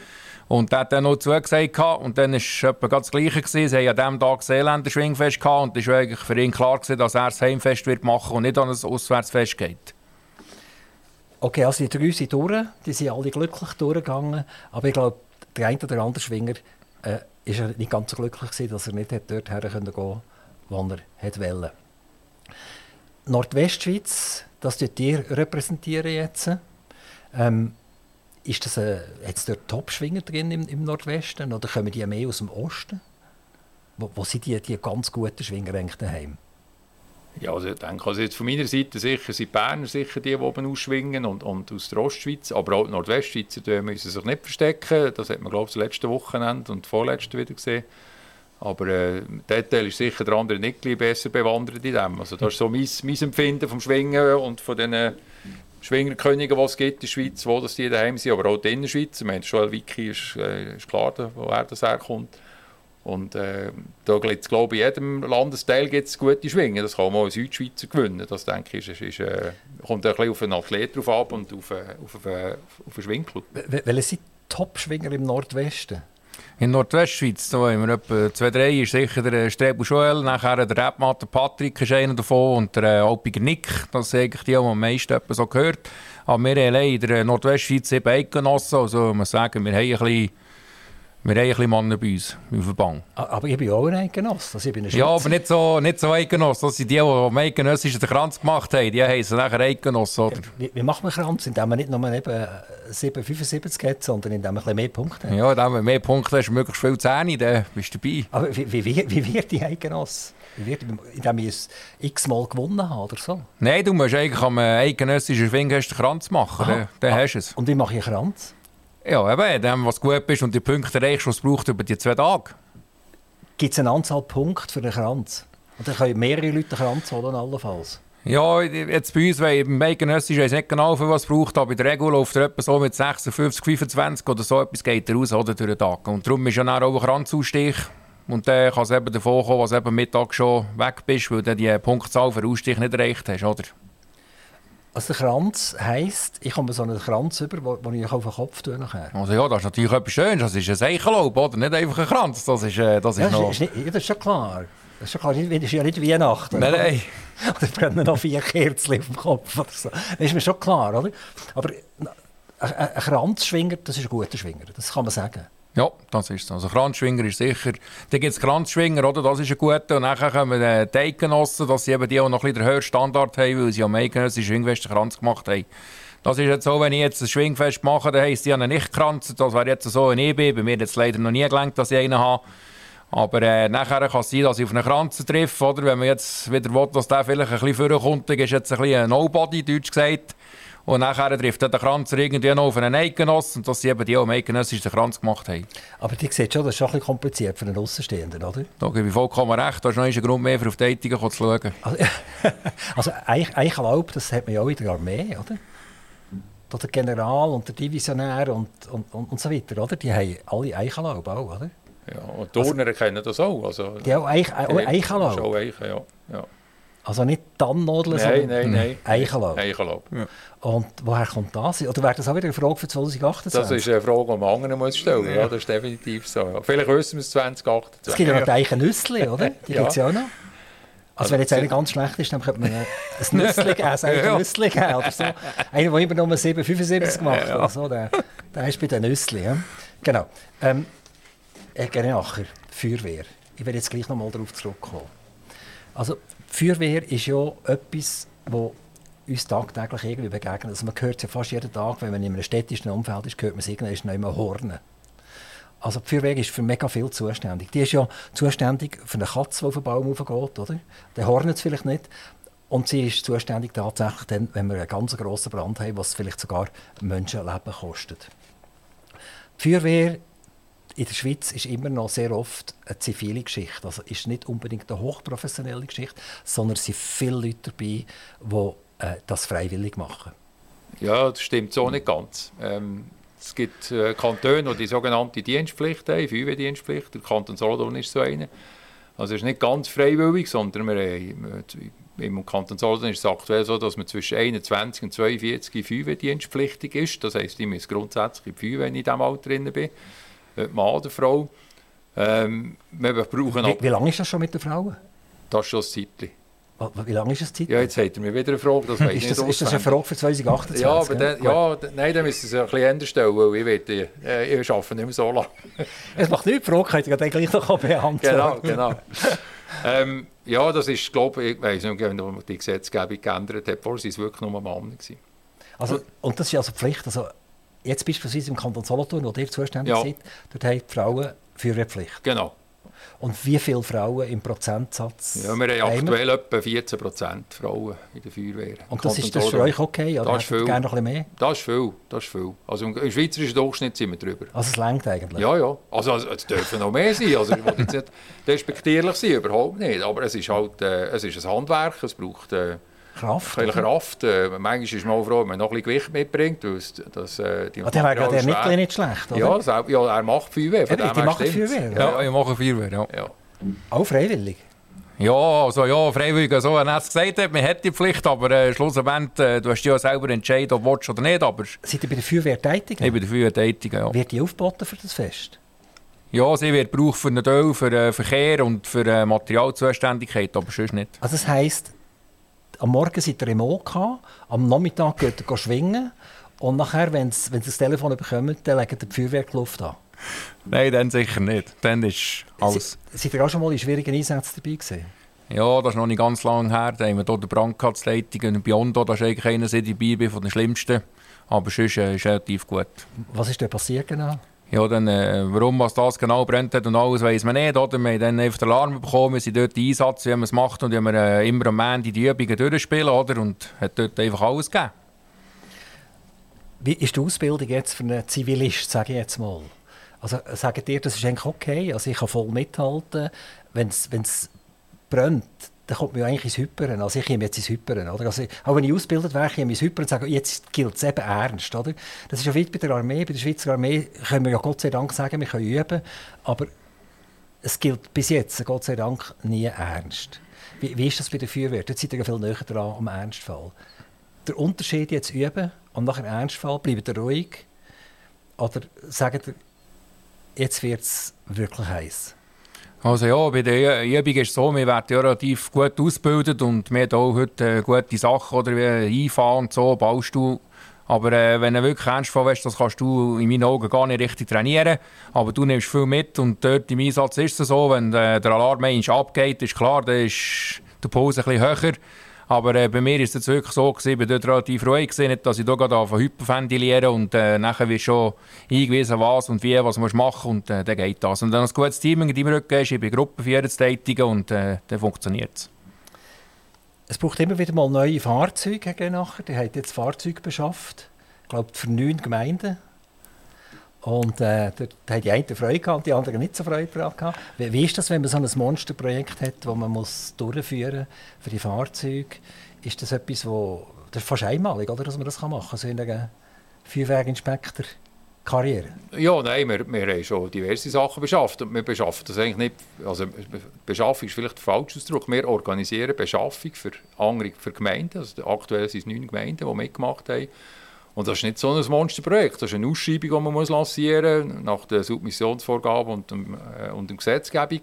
Und der hat dann noch zugesagt. Und dann war es etwa das Gleiche. Gewesen. Sie haben an diesem Tag das Seeländer Schwingfest. Und es war eigentlich für ihn klar, gewesen, dass er das Heimfest wird machen und nicht an ein Auswärtsfest geht. Okay, also die drei sind durch. Die sind alle glücklich durchgegangen. Aber ich glaube, der eine oder andere Schwinger äh, nicht ganz so glücklich gewesen, dass er nicht dort her gehen konnte, wo er wollte. Nordwestschweiz, das tut ihr jetzt. Ähm, ist das ein, hat es dort Top-Schwinger drin im, im, Nordwesten oder kommen die mehr aus dem Osten? Wo, wo sind die, die ganz guten Schwinger daheim? Ja, also ich denke, also jetzt von meiner Seite sicher sind Berner sicher die, die oben ausschwingen und, und aus der Ostschweiz, aber auch die Nordwestschweizer die müssen sich nicht verstecken. Das hat man, glaube ich, das letzte Wochenende und vorletzte wieder gesehen. Aber äh, der Teil ist sicher der andere nicht besser bewandert in dem. Also das ist so mein, mein Empfinden vom Schwingen und von den Schwingerkönigen, die es gibt in der Schweiz, wo das die daheim sind, aber auch in der Innerschweiz. Ich meine, Joel Wiki ist, äh, ist klar, woher das herkommt. Und äh, da gibt es, glaube ich, in jedem Landesteil gibt's gute Schwingen. Das kann man auch in Südschweizer gewinnen. Das, denke ich, ist, ist, äh, kommt ein bisschen auf einen Athlet drauf ab und auf, äh, auf, äh, auf einen Schwingclub. Welche sind Top-Schwinger im Nordwesten? In Nordwestschweiz, da haben wir etwa zwei, drei, ist sicher der Strebu Joel, nachher der Rebmatter Patrick ist einer davon und der äh, Alpiger Nick, das sind eigentlich die, die am meisten so gehört. Aber wir haben in der Nordwestschweiz eben Eidgenossen, also man sagen, wir haben ein bisschen wir haben ein bisschen Männer bei uns im Verband. Aber ich bin auch ein Eidgenoss. Also ich bin ja, aber nicht so, nicht so Eidgenoss. Das sind die, die am Eidgenössischen den Kranz gemacht haben. Die heißen nachher Eidgenoss, oder? Wie, wie macht man Kranz? Indem man nicht nur eben 7,75 hat, sondern indem man ein bisschen mehr Punkte hat? Ja, indem man mehr Punkte hast, möglichst viel Zähne, dann bist du dabei. Aber wie, wie, wie wird die Eidgenoss? Wie wird, indem ich es x-mal gewonnen habe oder so? Nein, du musst eigentlich am eidgenössischen Schwingest Kranz machen. Aha. Dann, dann ah. hast du es. Und wie mache ich Kranz? Ja, eben, dem, was gut ist und die Punkte erreichst, die es braucht über die zwei Tage. Gibt es eine Anzahl Punkte für den Kranz? Und dann können mehrere Leute den Kranz holen, allenfalls? Ja, jetzt bei uns, weil im Bacon-Össisch weiß nicht genau, für was es braucht, aber in der Regel läuft er etwa so mit 56, 25 oder so etwas geht er raus oder, durch den Tag. Und darum ist ja dann auch ein Kranzausstich. Und dann kann es eben davon kommen, du eben Mittag schon weg bist, weil du die Punktzahl für den Ausstich nicht erreicht hast, oder? Also der Kranz heisst, ich komme so einen Kranz über, den ich auf den Kopf tue nachher. Also ja, das ist natürlich etwas Schönes. Das ist ein Eichenlaub, oder? Nicht einfach ein Kranz. Das ist, äh, das ist ja, noch... Ist, ist nicht, das ist schon klar. Das ist, schon klar. das ist ja nicht Weihnachten. Nein, nein. Oder brennen noch vier Kerzen auf dem Kopf oder so. Das ist mir schon klar, oder? Aber ein, ein Kranzschwinger, das ist ein guter Schwinger. Das kann man sagen. Ja, das ist es. Also Kranzschwinger ist sicher. Dann gibt es Kranzschwinger, oder? Das ist ein guter. Und dann kommen äh, die Eidgenossen, dass sie eben die auch noch ein bisschen den höheren Standard haben, weil sie am Eidgenossen Schwingfest Kranz gemacht haben. Das ist jetzt so, wenn ich jetzt ein Schwingfest mache, dann heisst, die haben nicht Kranz. Das wäre jetzt so ein EB. Bei mir hat es leider noch nie gelangt, dass ich einen habe. Aber äh, nachher kann es sein, dass ich auf einen Kranz treffe. Oder? Wenn man jetzt wieder will, dass der vielleicht ein bisschen vorkommt, dann ist jetzt ein bisschen ein Nobody, deutsch gesagt. Und nachher trifft der Kranz irgendwie noch auf einen Eidgenoss und dass sie eben die auch im Eidgenössischen Kranz gemacht haben. Aber die sieht schon, das ist schon ein bisschen kompliziert für einen Außenstehenden, oder? Da gebe ich vollkommen recht. Da ist noch ein Grund mehr, für auf die Eitigen zu schauen. Also, also Eichenlaub, das hat man ja auch in der Armee, oder? Der General und der Divisionär und, und, und, und so weiter, oder? Die haben alle Eichenlaub auch, oder? Ja, und Turner also, kennen das auch. Also, die haben auch Eich, Eichenlaub? Auch Eichen, ja. ja. Also nicht Tannennadeln, sondern nein, nein. Eichenlaub. Eichenlaub. Ja. Und woher kommt das? Oder wäre das auch wieder eine Frage für 2028? Das ist eine Frage, die man anderen muss stellen muss. Ja. das ist definitiv so. Ja. Vielleicht wissen wir es 2028. Es gibt ja noch die Eichenüssli, oder? Die ja. gibt es ja auch noch. Also, wenn jetzt einer ganz schlecht ist, dann könnte man ein Nüssli geben, ein geben oder so. Einer, der immer nur 7,75 gemacht hat, so, der, der ist bei den Nüssli. Ja. Genau. Ähm, Herr Gerenacher, Feuerwehr. Ich werde jetzt gleich noch mal darauf zurückkommen. Also, Feuerwehr ist ja etwas, das uns tagtäglich irgendwie begegnet. Also man hört es ja fast jeden Tag, wenn man in einem städtischen Umfeld ist, hört man es irgendwann noch immer Hornen. Also die Feuerwehr ist für mega viel zuständig. Die ist ja zuständig für eine Katze, die auf den Baum raufgeht, oder? Der hornet es vielleicht nicht. Und sie ist zuständig tatsächlich dann, wenn wir einen ganz grossen Brand haben, was vielleicht sogar Menschenleben kostet. Die Feuerwehr in der Schweiz ist immer noch sehr oft eine zivile Geschichte. Also ist nicht unbedingt eine hochprofessionelle Geschichte, sondern es sind viele Leute dabei, die äh, das freiwillig machen. Ja, das stimmt so nicht ganz. Ähm, Es gibt äh, Kantone, die die sogenannte Dienstpflicht haben, Feuerwehrdienstpflicht. Der Kanton Solothurn ist so einer. Also es ist nicht ganz freiwillig, sondern wir haben, äh, im Kanton Solothurn ist es aktuell so, dass man zwischen 21 und 42 Feuerwehrdienstpflichtig ist. Das heisst, ich muss grundsätzlich in die Feuerwehr, wenn ich in diesem Alter drin bin, Mann oder Frau. Ähm, wir brauchen wie, wie lange ist das schon mit den Frauen? Das ist schon ein Zeitchen. Wie lange ist das Zeit? Ja, jetzt hat er mir wieder eine Frage. Das ist, das, ist das eine Frage für 2028? Ja, aber dann, ja, nein, dann müssen Sie es ein bisschen ändern stellen, weil ich, will, äh, ich arbeite nicht mehr so lange. es macht nichts, die Frage könnt ihr gleich noch beantworten. Genau, genau. ähm, ja, das ist, glaube ich, ich weiß nicht, ob die Gesetzgebung geändert hat, vorher waren es wirklich nur Männer. Also, und das ist also Pflicht, also jetzt beispielsweise im Kanton Solothurn, wo ihr zuständig ja. seid, dort haben die Frauen Feuerwehrpflicht. Genau. Und wie viele Frauen im Prozentsatz? Ja, wir haben aktuell etwa 14 Prozent Frauen in der Feuerwehr. Und das ist das für euch okay? Oder das ist viel. Gerne noch ein bisschen mehr? Das ist viel. Das ist viel. Also im schweizerischen Durchschnitt sind wir drüber. Also es längt eigentlich? Ja, ja. Also, also es dürfen noch mehr sein. Also ich will jetzt nicht despektierlich sein, überhaupt nicht. Aber es ist halt äh, es ist ein Handwerk. Es braucht... Äh, Kraft. Ein Kraft. Äh, manchmal ist man auch froh, wenn man noch ein bisschen Gewicht mitbringt. Das, das, äh, die ah, der Mittel nicht schlecht, oder? Ja, das, ja er macht Feuerwehr. Von ja, die macht Feuerwehr? Ja, ja, ich mache Feuerwehr, ja. ja. Auch freiwillig? Ja, also ja, freiwillig, so er es gesagt hat, man hat die Pflicht, aber äh, schlussendlich, äh, du hast ja selber entschieden, ob du oder nicht, aber... Seid ihr bei der Feuerwehr tätig? Ich bin bei der Feuerwehr tätig, ja. Wird die aufgeboten für das Fest? Ja, sie wird gebraucht für einen Teil, für äh, Verkehr und für äh, Materialzuständigkeit, aber sonst nicht. Also das heisst, am Morgen seid ihr im OK, am Nachmittag geht ihr schwingen und nachher, wenn sie das Telefon bekommen, dann die Feuerwehr die Luft an. Nein, dann sicher nicht. Dann ist alles. Seid ihr auch schon mal in schwierigen Einsätzen dabei gewesen? Ja, das ist noch nicht ganz lange her. Da haben wir hier den Brandkatzleitung und Biondo, das ist eigentlich einer, der dabei bin, von den schlimmsten. Aber sonst äh, ist relativ gut. Was ist denn passiert genau? Ja, dann, äh, warum was das genau brennt hat und alles, weiß man nicht. Oder? Wir haben dann einfach den Alarm bekommen, wir sind dort Einsatz, wie man es macht und wie wir äh, immer am Ende die Übungen durchspielen. Oder? Und hat dort einfach alles gegeben. Wie ist die Ausbildung jetzt für einen Zivilist, sage ich jetzt mal? Also sagt ihr, das ist eigentlich okay, also ich kann voll mithalten, wenn es brennt, dann kommt man eigentlich ins Hyperen. Also ich komme jetzt ins Hyperen. Oder? Also, auch wenn ich ausgebildet wäre, komme ich ins Hyperen und sage, jetzt gilt es eben ernst. Oder? Das ist ja wie bei der Armee. Bei der Schweizer Armee können wir ja Gott sei Dank sagen, wir können üben. Aber es gilt bis jetzt, Gott sei Dank, nie ernst. Wie, wie ist das bei der Feuerwehr? Dort seid ihr ja viel näher dran am Ernstfall. Der Unterschied jetzt üben und nach dem Ernstfall, bleibt ihr ruhig? Oder sagt ihr, jetzt wird es wirklich heiß? Also ja, bei der Übung ist es so, wir werden ja relativ gut ausgebildet und wir haben auch heute äh, gute Sachen, oder wie Einfahren und so, du. Aber äh, wenn du wirklich ernst hast, das kannst du in meinen Augen gar nicht richtig trainieren. Aber du nimmst viel mit und dort im Einsatz ist es so, wenn äh, der Alarm abgeht, ist klar, dann ist der Puls ein bisschen höher. Aber äh, bei mir war es wirklich so, gewesen, ich war dort relativ ruhig, gewesen, dass ich hier gerade hyperventilieren und äh, nachher wird schon eingewiesen, was und wie, was man machen und äh, dann geht das. Und dann ein gutes Team in deinem Rücken ist, ich bin Gruppenführer zu tätigen und äh, dann funktioniert es. Es braucht immer wieder mal neue Fahrzeuge. Die haben jetzt Fahrzeuge beschafft, ich glaube für neun Gemeinden. Und äh, da haben die einen Freude gehabt, die anderen nicht so Freude daran Wie, wie ist das, wenn man so ein Monsterprojekt hat, das man muss durchführen für die Fahrzeuge? Ist das etwas, wo, das ist fast einmalig, oder, dass man das machen kann, so in einer Feuerwehrinspektor? Karriere? Ja, nein, wir, wir haben schon diverse Sachen beschafft. Wir beschaffen das eigentlich nicht, also Beschaffung ist vielleicht der falsche Ausdruck. Wir organisieren Beschaffung für andere für Gemeinden. Also aktuell sind es neun Gemeinden, die mitgemacht haben. Und das ist nicht so ein Monsterprojekt, das ist eine Ausschreibung, die man lancieren muss, nach den Submissionsvorgaben und, äh, und der Gesetzgebung.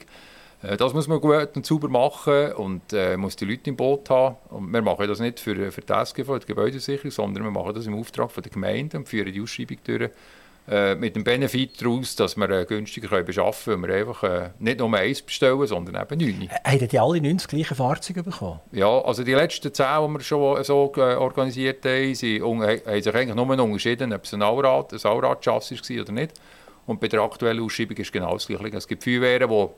Äh, das muss man gut und sauber machen und äh, muss die Leute im Boot haben. Und wir machen das nicht für, für die SGV, die Gebäudesicherung, sondern wir machen das im Auftrag von der Gemeinde und führen die Ausschreibung durch äh, mit dem Benefit daraus, dass wir äh, günstiger können beschaffen können, weil wir einfach äh, nicht nur eins bestellen, sondern eben neun. Haben die alle 90 gleiche Fahrzeuge bekommen? Ja, also die letzten zehn, die wir schon so äh, organisiert haben, sie, haben sich eigentlich nur unterschieden, ob es ein Allrad, ein Allrad-Chassis war oder nicht. Und bei der aktuellen Ausschreibung ist genau das Gleiche. Es gibt Feuerwehren, die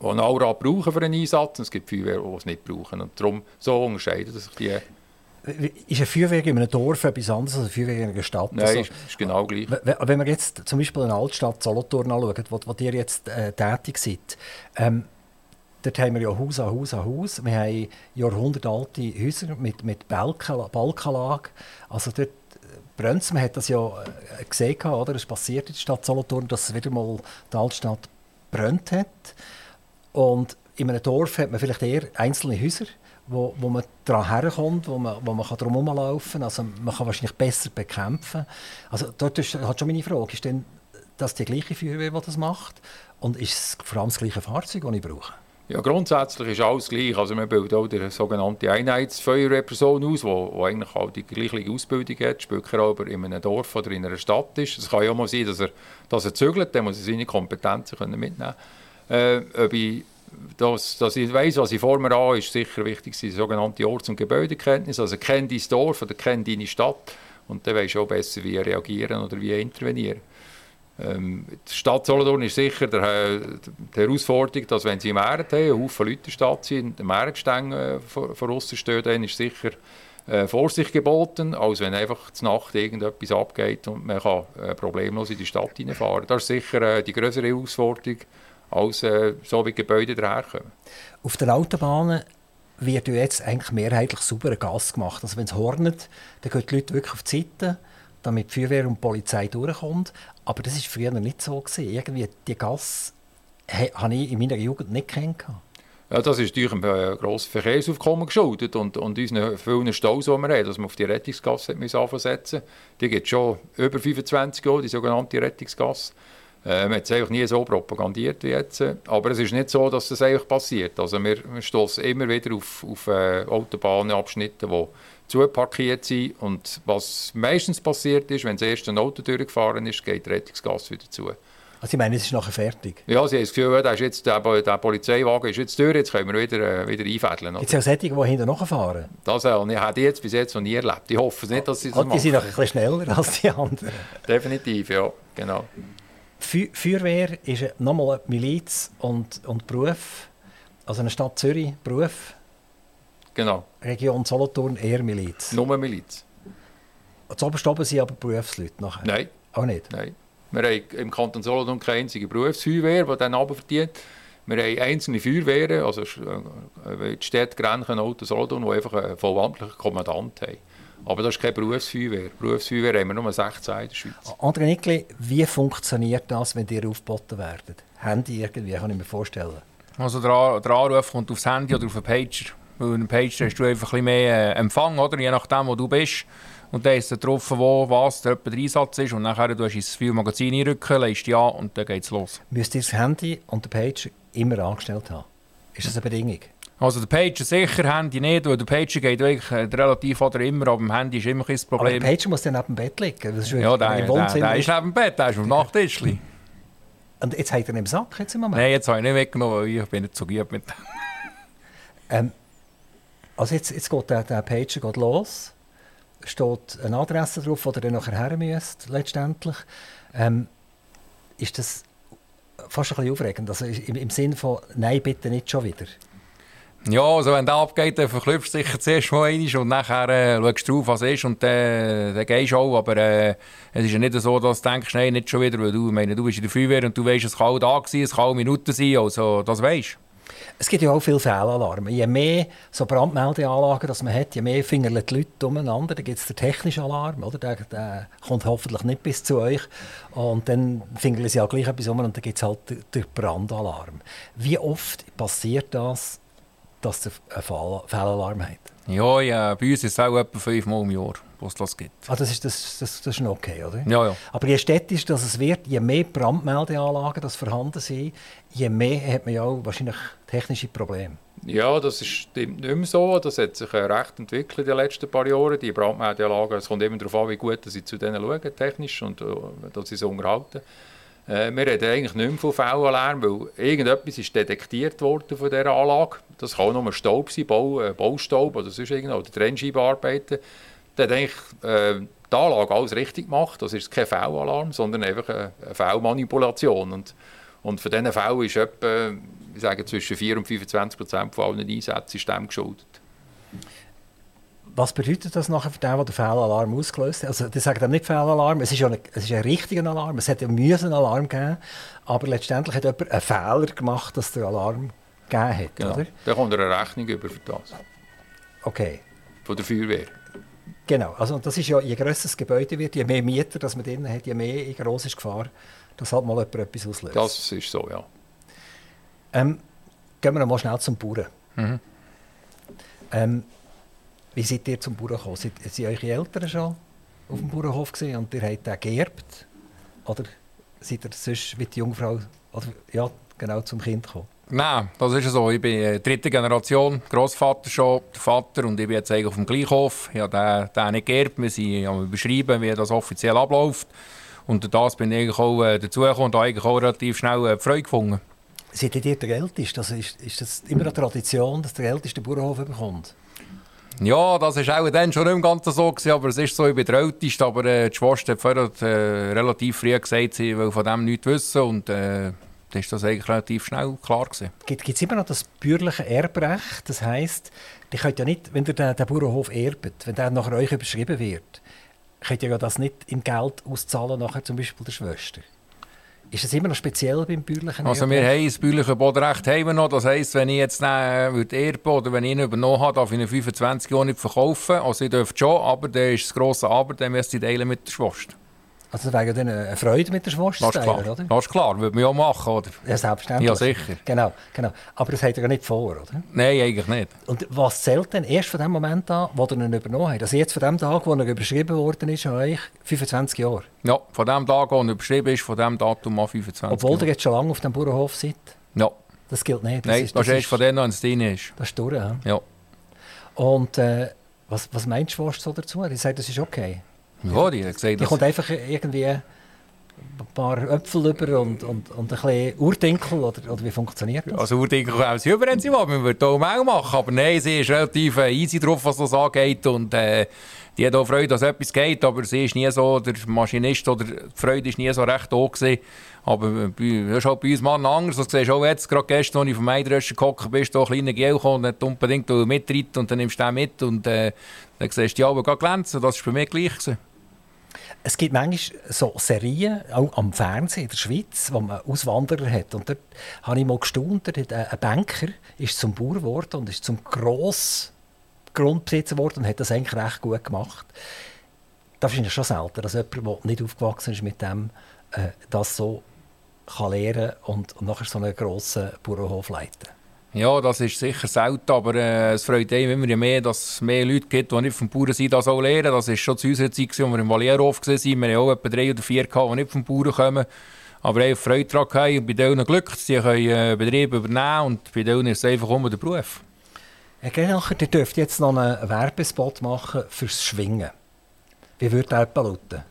die ein Allrad brauchen für einen Einsatz und es gibt Feuerwehren, die es nicht brauchen. Und darum so unterscheiden sich die ist ein Feuerwerk in einem Dorf etwas anderes als ein Feuerwerk in einer Stadt? Nein, also, ist genau gleich. Wenn wir jetzt zum Beispiel eine Altstadt Solothurn anschauen, wo, wo ihr jetzt äh, tätig seid, ähm, dort haben wir ja Haus an Haus an Haus. Wir haben jahrhundertealte Häuser mit, mit Balkenlage. Also dort brennt Man hat das ja äh, gesehen, oder? Es passiert in der Stadt Solothurn, dass es wieder mal die Altstadt brennt hat. Und in einem Dorf hat man vielleicht eher einzelne Häuser, wo, wo man daran herkommt, wo man, wo man drum herumlaufen kann. Also man kann wahrscheinlich besser bekämpfen. Also dort ist halt schon meine Frage, ist denn das die gleiche Feuerwehr, die das macht? Und ist es vor allem das gleiche Fahrzeug, das ich brauche? Ja, grundsätzlich ist alles gleich. Also wir bilden auch die sogenannte Einheitsfeuerwehrperson aus, die eigentlich auch die gleiche Ausbildung hat, spielt aber in einem Dorf oder in einer Stadt ist. Es kann ja auch mal sein, dass er, dass er zügelt, dann muss er seine Kompetenzen mitnehmen können. Äh, dass, dass ich weiss, was ich vor mir habe, ist sicher wichtig, die sogenannte Orts- und Gebäudekenntnis. Also kenn dein Dorf oder kenn deine Stadt und dann weisst du auch besser, wie reagieren oder wie intervenieren. Ähm, die Stadt Solothurn ist sicher der, die Herausforderung, dass wenn sie im Erd haben, ein Haufen Leute in der Stadt sind, im Erdgestänge vor, vor uns stehen, dann ist sicher äh, Vorsicht geboten, als wenn einfach zur Nacht irgendetwas abgeht und man kann äh, problemlos in die Stadt hineinfahren. Das ist sicher äh, die größere Herausforderung, als äh, so wie Gebäude daherkommen. Auf den Autobahnen wird ja jetzt eigentlich mehrheitlich sauberer Gas gemacht. Also wenn es hornet, dann gehen die Leute wirklich auf die Seite damit die Feuerwehr und die Polizei durchkommt. Aber das war früher nicht so. Gewesen. Irgendwie die Gas habe ich in meiner Jugend nicht kennengelernt. Ja, das ist durch ein äh, grosses Verkehrsaufkommen geschuldet und, und unseren vielen Staus, die wir haben, dass wir auf die Rettungsgasse ansetzen Die gibt es schon über 25 Jahre, die sogenannte Rettungsgasse. Äh, man hat es eigentlich nie so propagandiert wie jetzt. Aber es ist nicht so, dass das eigentlich passiert. Also wir, wir stoßen immer wieder auf, auf äh, Autobahnabschnitte, die zuparkiert sind. Und was meistens passiert ist, wenn das erste Auto durchgefahren ist, geht die Rettungsgasse wieder zu. Also ich meine, es ist nachher fertig? Ja, sie haben das Gefühl, der, ist jetzt, der, der Polizeiwagen ist jetzt durch, jetzt können wir wieder, äh, wieder einfädeln. Gibt es ja solche, die hinten nachfahren? Das äh, ich habe jetzt bis jetzt noch nie erlebt. Ich hoffe nicht, dass sie das oh, Die sind noch ein bisschen schneller als die anderen. Definitiv, ja, genau. Feuerwehr ist nochmal Miliz und, und Beruf. Also eine Stadt Zürich, Beruf. Genau. Region Solothurn eher Miliz. Nur Miliz. Zu oben sind aber Berufsleute nachher? Nein. Auch nicht? Nein. Wir haben im Kanton Solothurn keine einzige Berufsfeuerwehr, die dann verdient. Wir haben einzelne Feuerwehren, also äh, die Städte Grenchen, Auto Solothurn, die einfach einen vollamtlichen Kommandant haben. Aber das ist keine Berufsfeuerwehr. Berufsfeuerwehr haben wir nur 16 in der Schweiz. André Nickli, wie funktioniert das, wenn ihr aufgeboten werdet? Handy irgendwie, kann ich mir vorstellen. Also der, der Anruf kommt aufs Handy oder auf den Pager. Weil in Page hast du einfach ein bisschen mehr äh, Empfang, oder? je nachdem, wo du bist. Und dann ist drauf, wo was der, der Einsatz ist. Und nachher du hast ins Filmmagazin einrücken, legst ja und dann geht es los. Müsst ihr das Handy und den Page immer angestellt haben? Ist das eine Bedingung? Also der Pager sicher, Handy nicht, weil der Pager geht wirklich äh, relativ oder immer, aber im Handy ist immer ein Problem. Aber der Pager muss dann neben dem Bett liegen. Das ist ja, der, der, der, ist neben dem Bett, der ist auf dem Nachttisch. Und jetzt hat er ihn im Sack jetzt im Moment? Nein, jetzt habe ich nicht weggenommen, weil ich bin nicht so gut mit ähm, also jetzt, jetzt geht der, der Pager geht los, steht eine Adresse drauf, wo ihr dann nachher her müsst, letztendlich. Ähm, ist das fast ein bisschen aufregend? Also im, im Sinne von, nein, bitte nicht schon wieder? Ja, also wenn der abgeht, dann verklüpfst du sicher zuerst mal einmal und nachher äh, schaust du drauf, was ist und dann, dann gehst du auch. Aber äh, es ist ja nicht so, dass du denkst, nein, nicht schon wieder, weil du, meine, du bist in der Feuerwehr und du weißt, es kann da sein, es kann Minuten sein, also das weißt. Es gibt ja auch viele Fehlalarme. Je mehr so Brandmeldeanlagen man hat, je mehr fingern die Leute umeinander. Dann gibt es den technischen Alarm, oder? Der, der, kommt hoffentlich nicht bis zu euch. Und dann fingern sie auch gleich etwas um und dann gibt es halt den Brandalarm. Wie oft passiert das, dass ihr einen Fehlalarm hat? Ja, ja, bei uns ist es auch etwa fünfmal im Jahr was das gibt. Ah, das, ist, das, das, das ist okay, oder? Ja, ja. Aber je städtisch das es wird, je mehr Brandmeldeanlagen das vorhanden sind, je mehr hat man ja auch wahrscheinlich technische Probleme. Ja, das stimmt nicht mehr so. Das hat sich äh, recht entwickelt in den letzten paar Jahren. Die Brandmeldeanlagen, es kommt immer darauf an, wie gut sie zu denen schauen, technisch, und äh, dass sie sie unterhalten. Äh, wir reden eigentlich nicht mehr von Fehlalarm, weil irgendetwas ist detektiert worden von dieser Anlage. Das kann auch nur Staub sein, Bau, äh, Baustaub oder sonst irgendwas, oder Trennscheibenarbeiten. Der hat eigentlich äh, die Anlage alles richtig gemacht. Das ist kein V-Alarm, sondern einfach eine, eine V-Manipulation. Und, und für diesen V ist etwa ich sage, zwischen 4 und 25 Prozent von allen Einsätzen geschuldet. Was bedeutet das nachher für den, der den Fehlalarm ausgelöst hat? Also, die sagen dann nicht Fehlalarm, es ist, ja ein, es ist ein richtiger Alarm, es hätte ja einen Alarm geben, aber letztendlich hat jemand einen Fehler gemacht, dass der Alarm gegeben hat, genau. oder? Dann kommt eine Rechnung über für das. Okay. Von der Feuerwehr. Genau, also das ist ja, je grösser das Gebäude wird, je mehr Mieter das man drin hat, je mehr groß ist die Gefahr, dass halt mal jemand etwas auslöst. Das ist so, ja. Ähm, gehen wir noch mal schnell zum Bauern. Ähm, wie seid ihr zum Bauern gekommen? Sind, sind eure Eltern schon auf dem Bauernhof gewesen und ihr habt den geerbt? Oder seid ihr sonst wie die Jungfrau oder, ja, genau zum Kind gekommen? Nein, das ist so. Ich bin äh, dritte Generation, Großvater schon, der Vater und ich bin jetzt eigentlich auf dem Gleichhof. Ich habe den, den nicht geerbt, wir sind am überschreiben, wie das offiziell abläuft. Und das bin ich eigentlich auch äh, dazugekommen und eigentlich auch relativ schnell äh, Freude gefunden. Seid ihr der Älteste? Also ist, ist das immer eine Tradition, dass der Älteste den Bauernhof bekommt? Ja, das war auch dann schon nicht ganz so, gewesen, aber es ist so, ich bin der Älteste, aber äh, die Schwester hat vorher äh, relativ früh gesagt, sie will von dem nichts wissen und äh, dann ist das eigentlich relativ schnell klar. Gibt es immer noch das bürgerliche Erbrecht? Das heisst, ihr könnt ja nicht, wenn ihr den, den Bauernhof erbt, wenn der nach euch überschrieben wird, könnt ihr ja das nicht in Geld auszahlen, nachher zum Beispiel der Schwester. Ist das immer noch speziell beim bürgerlichen Also wir haben das bäuerliche Bodenrecht haben wir noch. Das heisst, wenn ich jetzt äh, oder wenn ich ihn übernommen habe, darf ich ihn 25 Jahre nicht verkaufen. Also ich dürfte schon, aber dann ist das grosse Aber, dann müsste ich teilen mit der Schwester. Also das ja dann eine Freude mit der Das ist teilen, oder? das ist klar, würde man ja machen, oder? Ja, selbstverständlich. Ja, sicher. Genau, genau. Aber das habt ihr ja nicht vor, oder? Nein, eigentlich nicht. Und was zählt denn erst von dem Moment an, wo ihr ihn übernommen habt? Also jetzt von dem Tag, wo er überschrieben worden ist, an euch 25 Jahre. Ja, von dem Tag, wo er überschrieben ist, von dem Datum an 25 Obwohl ihr Jahre. jetzt schon lange auf dem Bauernhof seid. Ja, Das gilt nicht. nein, das ist erst von denen, wenn es drin ist. Das ist durch, ja. Ja. Und äh, was, was die Schwester so dazu? Die sagt, das ist okay. Ja, die dass... kommt einfach irgendwie ein paar Äpfel über und, und, und ein bisschen Urdinkel, oder, oder wie funktioniert das? Also Urdenken können sie über, wenn sie wollen. Wir würden das auch machen. Aber nein, sie ist relativ easy drauf, was das angeht. Und äh, die hat auch Freude, dass etwas geht. Aber sie ist nie so, der Maschinist oder die Freude ist nie so recht da gewesen. Aber das ist halt bei uns Mann anders. Das siehst du auch jetzt, gerade gestern, als ich vom Eidröschen gehockt bin, ist da ein kleiner Gel und nicht unbedingt mitreiten und dann nimmst du den mit und äh, dann siehst du die Augen glänzen. Das war bei mir gleich. Gewesen. Es gibt manchmal so Serien, auch am Fernsehen in der Schweiz, wo man Auswanderer hat. Und dort habe ich mal gestaunt, ein Banker ist zum Bauer geworden und ist zum gross Grundbesitzer geworden und hat das eigentlich recht gut gemacht. Das ist schon selten, dass jemand, der nicht aufgewachsen ist mit dem, äh, das so kann lernen und, und nachher so einen grossen Bauernhof leiten. Ja, das ist sicher selten, aber äh, es freut einen immer mehr, dass es mehr Leute gibt, die nicht vom Bauern sind, das auch lernen. Das war schon zu unserer Zeit, als wir im Valierhof waren. Wir hatten auch etwa drei oder vier, die nicht vom Bauern kommen. Aber einfach Freude daran haben und bei denen Glück, sie können äh, Betriebe übernehmen und bei denen ist es einfach um den Beruf. Herr Grenacher, ihr dürft jetzt noch einen Werbespot machen fürs Schwingen. Wie würde der lauten?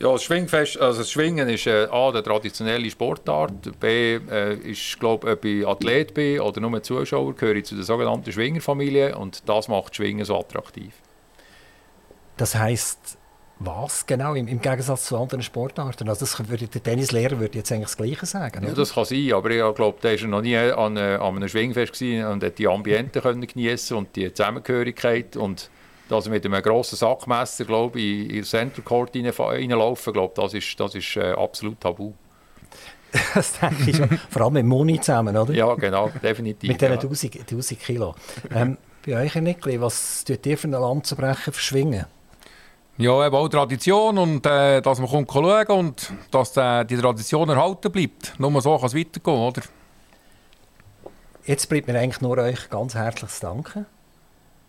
Ja, das Schwingfest, also das Schwingen ist äh, A, eine traditionelle Sportart, B, äh, ist, glaube ob ich Athlet bin oder nur Zuschauer, gehöre ich zu der sogenannten Schwingerfamilie und das macht Schwingen so attraktiv. Das heisst, was genau im, im Gegensatz zu anderen Sportarten? Also das würde, der Tennislehrer würde jetzt eigentlich das Gleiche sagen. Ja, oder? das kann sein, aber ich glaube, der war noch nie an, äh, an einem Schwingfest und hat die Ambiente können geniessen und die Zusammengehörigkeit und dass er mit einem grossen Sackmesser, glaube ich, in den Center Court reinlaufen, glaube das ist, das ist äh, absolut tabu. Das denke ich schon. Vor allem mit Moni zusammen, oder? Ja, genau, definitiv. Mit diesen ja. 1000, 1000 Kilo. Ähm, bei euch, Nickli, was tut ihr für ein Landzubrechen verschwingen? Ja, eben auch Tradition und äh, dass man kommt schauen und dass äh, die Tradition erhalten bleibt. Nur so kann es weitergehen, oder? Jetzt bleibt mir eigentlich nur euch ganz herzlich zu danken.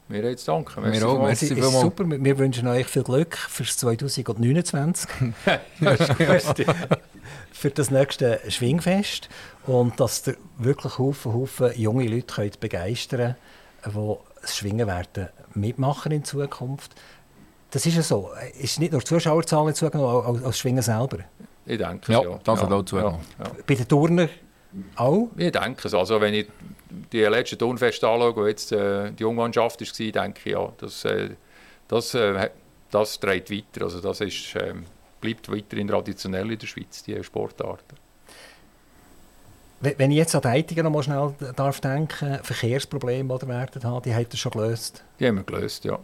Wir jetzt danken. Wir auch, Es Merci ist vielmals. super. Wir wünschen euch viel Glück fürs 2029. für das nächste Schwingfest. Und dass ihr wirklich Haufen, Haufen junge Leute könnt begeistern könnt, die das Schwingen werden mitmachen in Zukunft. Das ist ja so. Es ist nicht nur die Zuschauerzahlen zugenommen, auch auch das Schwingen selber. Ich denke Ja, es, ja. das hat auch zugenommen. Ja, ja. Bei den Turnern auch. Ich denke es. Also, wenn ich die letzten Turnfeste anschaue, wo jetzt äh, die Jungmannschaft war, denke ich, ja, das, äh, das, äh, das trägt weiter. Also, das ist, ähm, bleibt weiterhin traditionell in der Schweiz, die Sportarten. Wenn ich jetzt an die Heitigen noch mal schnell darf denken, Verkehrsprobleme oder werden haben, die habt ihr schon gelöst. Die haben wir gelöst, ja.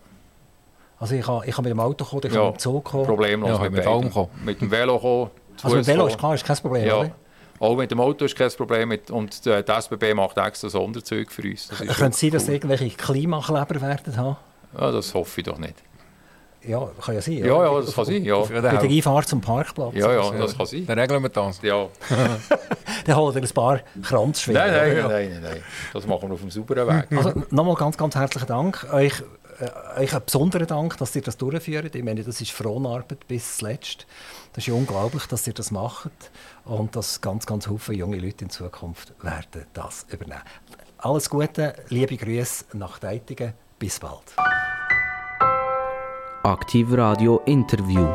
Also ich kann, ich kann mit dem Auto kommen, ich kann Ja, mit dem Zug kommen. Problemlos Ja, mit, mit. Mit dem Velo kommen, zu Also mit Fuss Velo ist klar, ist kein Problem, Ja. oder? Auch mit dem Auto ist kein Problem. Mit, und äh, die SBB macht extra Sonderzüge für uns. Könnte sein, dass cool. ihr irgendwelche Klimakleber werden haben? ja, Das hoffe ich doch nicht. Ja, kann ja sein. Ja, ja, das kann sein. Ja, Bei der. Einfahrt zum Parkplatz. ja, ja das kann sein. Dann regeln wir das. Ja. Dann holt ihr ein paar Kranzschwingen. Nein, nein, Ja. nein, nein, nein. Das machen wir auf dem sauberen Weg. Also nochmal ganz, ganz herzlichen Dank. Euch, äh, euch einen besonderen Dank, dass ihr das durchführt. Ich meine, das ist Fronarbeit bis zuletzt. Das ist ja unglaublich, dass ihr das macht und dass ganz, ganz viele junge Leute in Zukunft werden das übernehmen. Alles Gute, liebe Grüße nach Deitigen. Bis bald. Aktiv Radio Interview.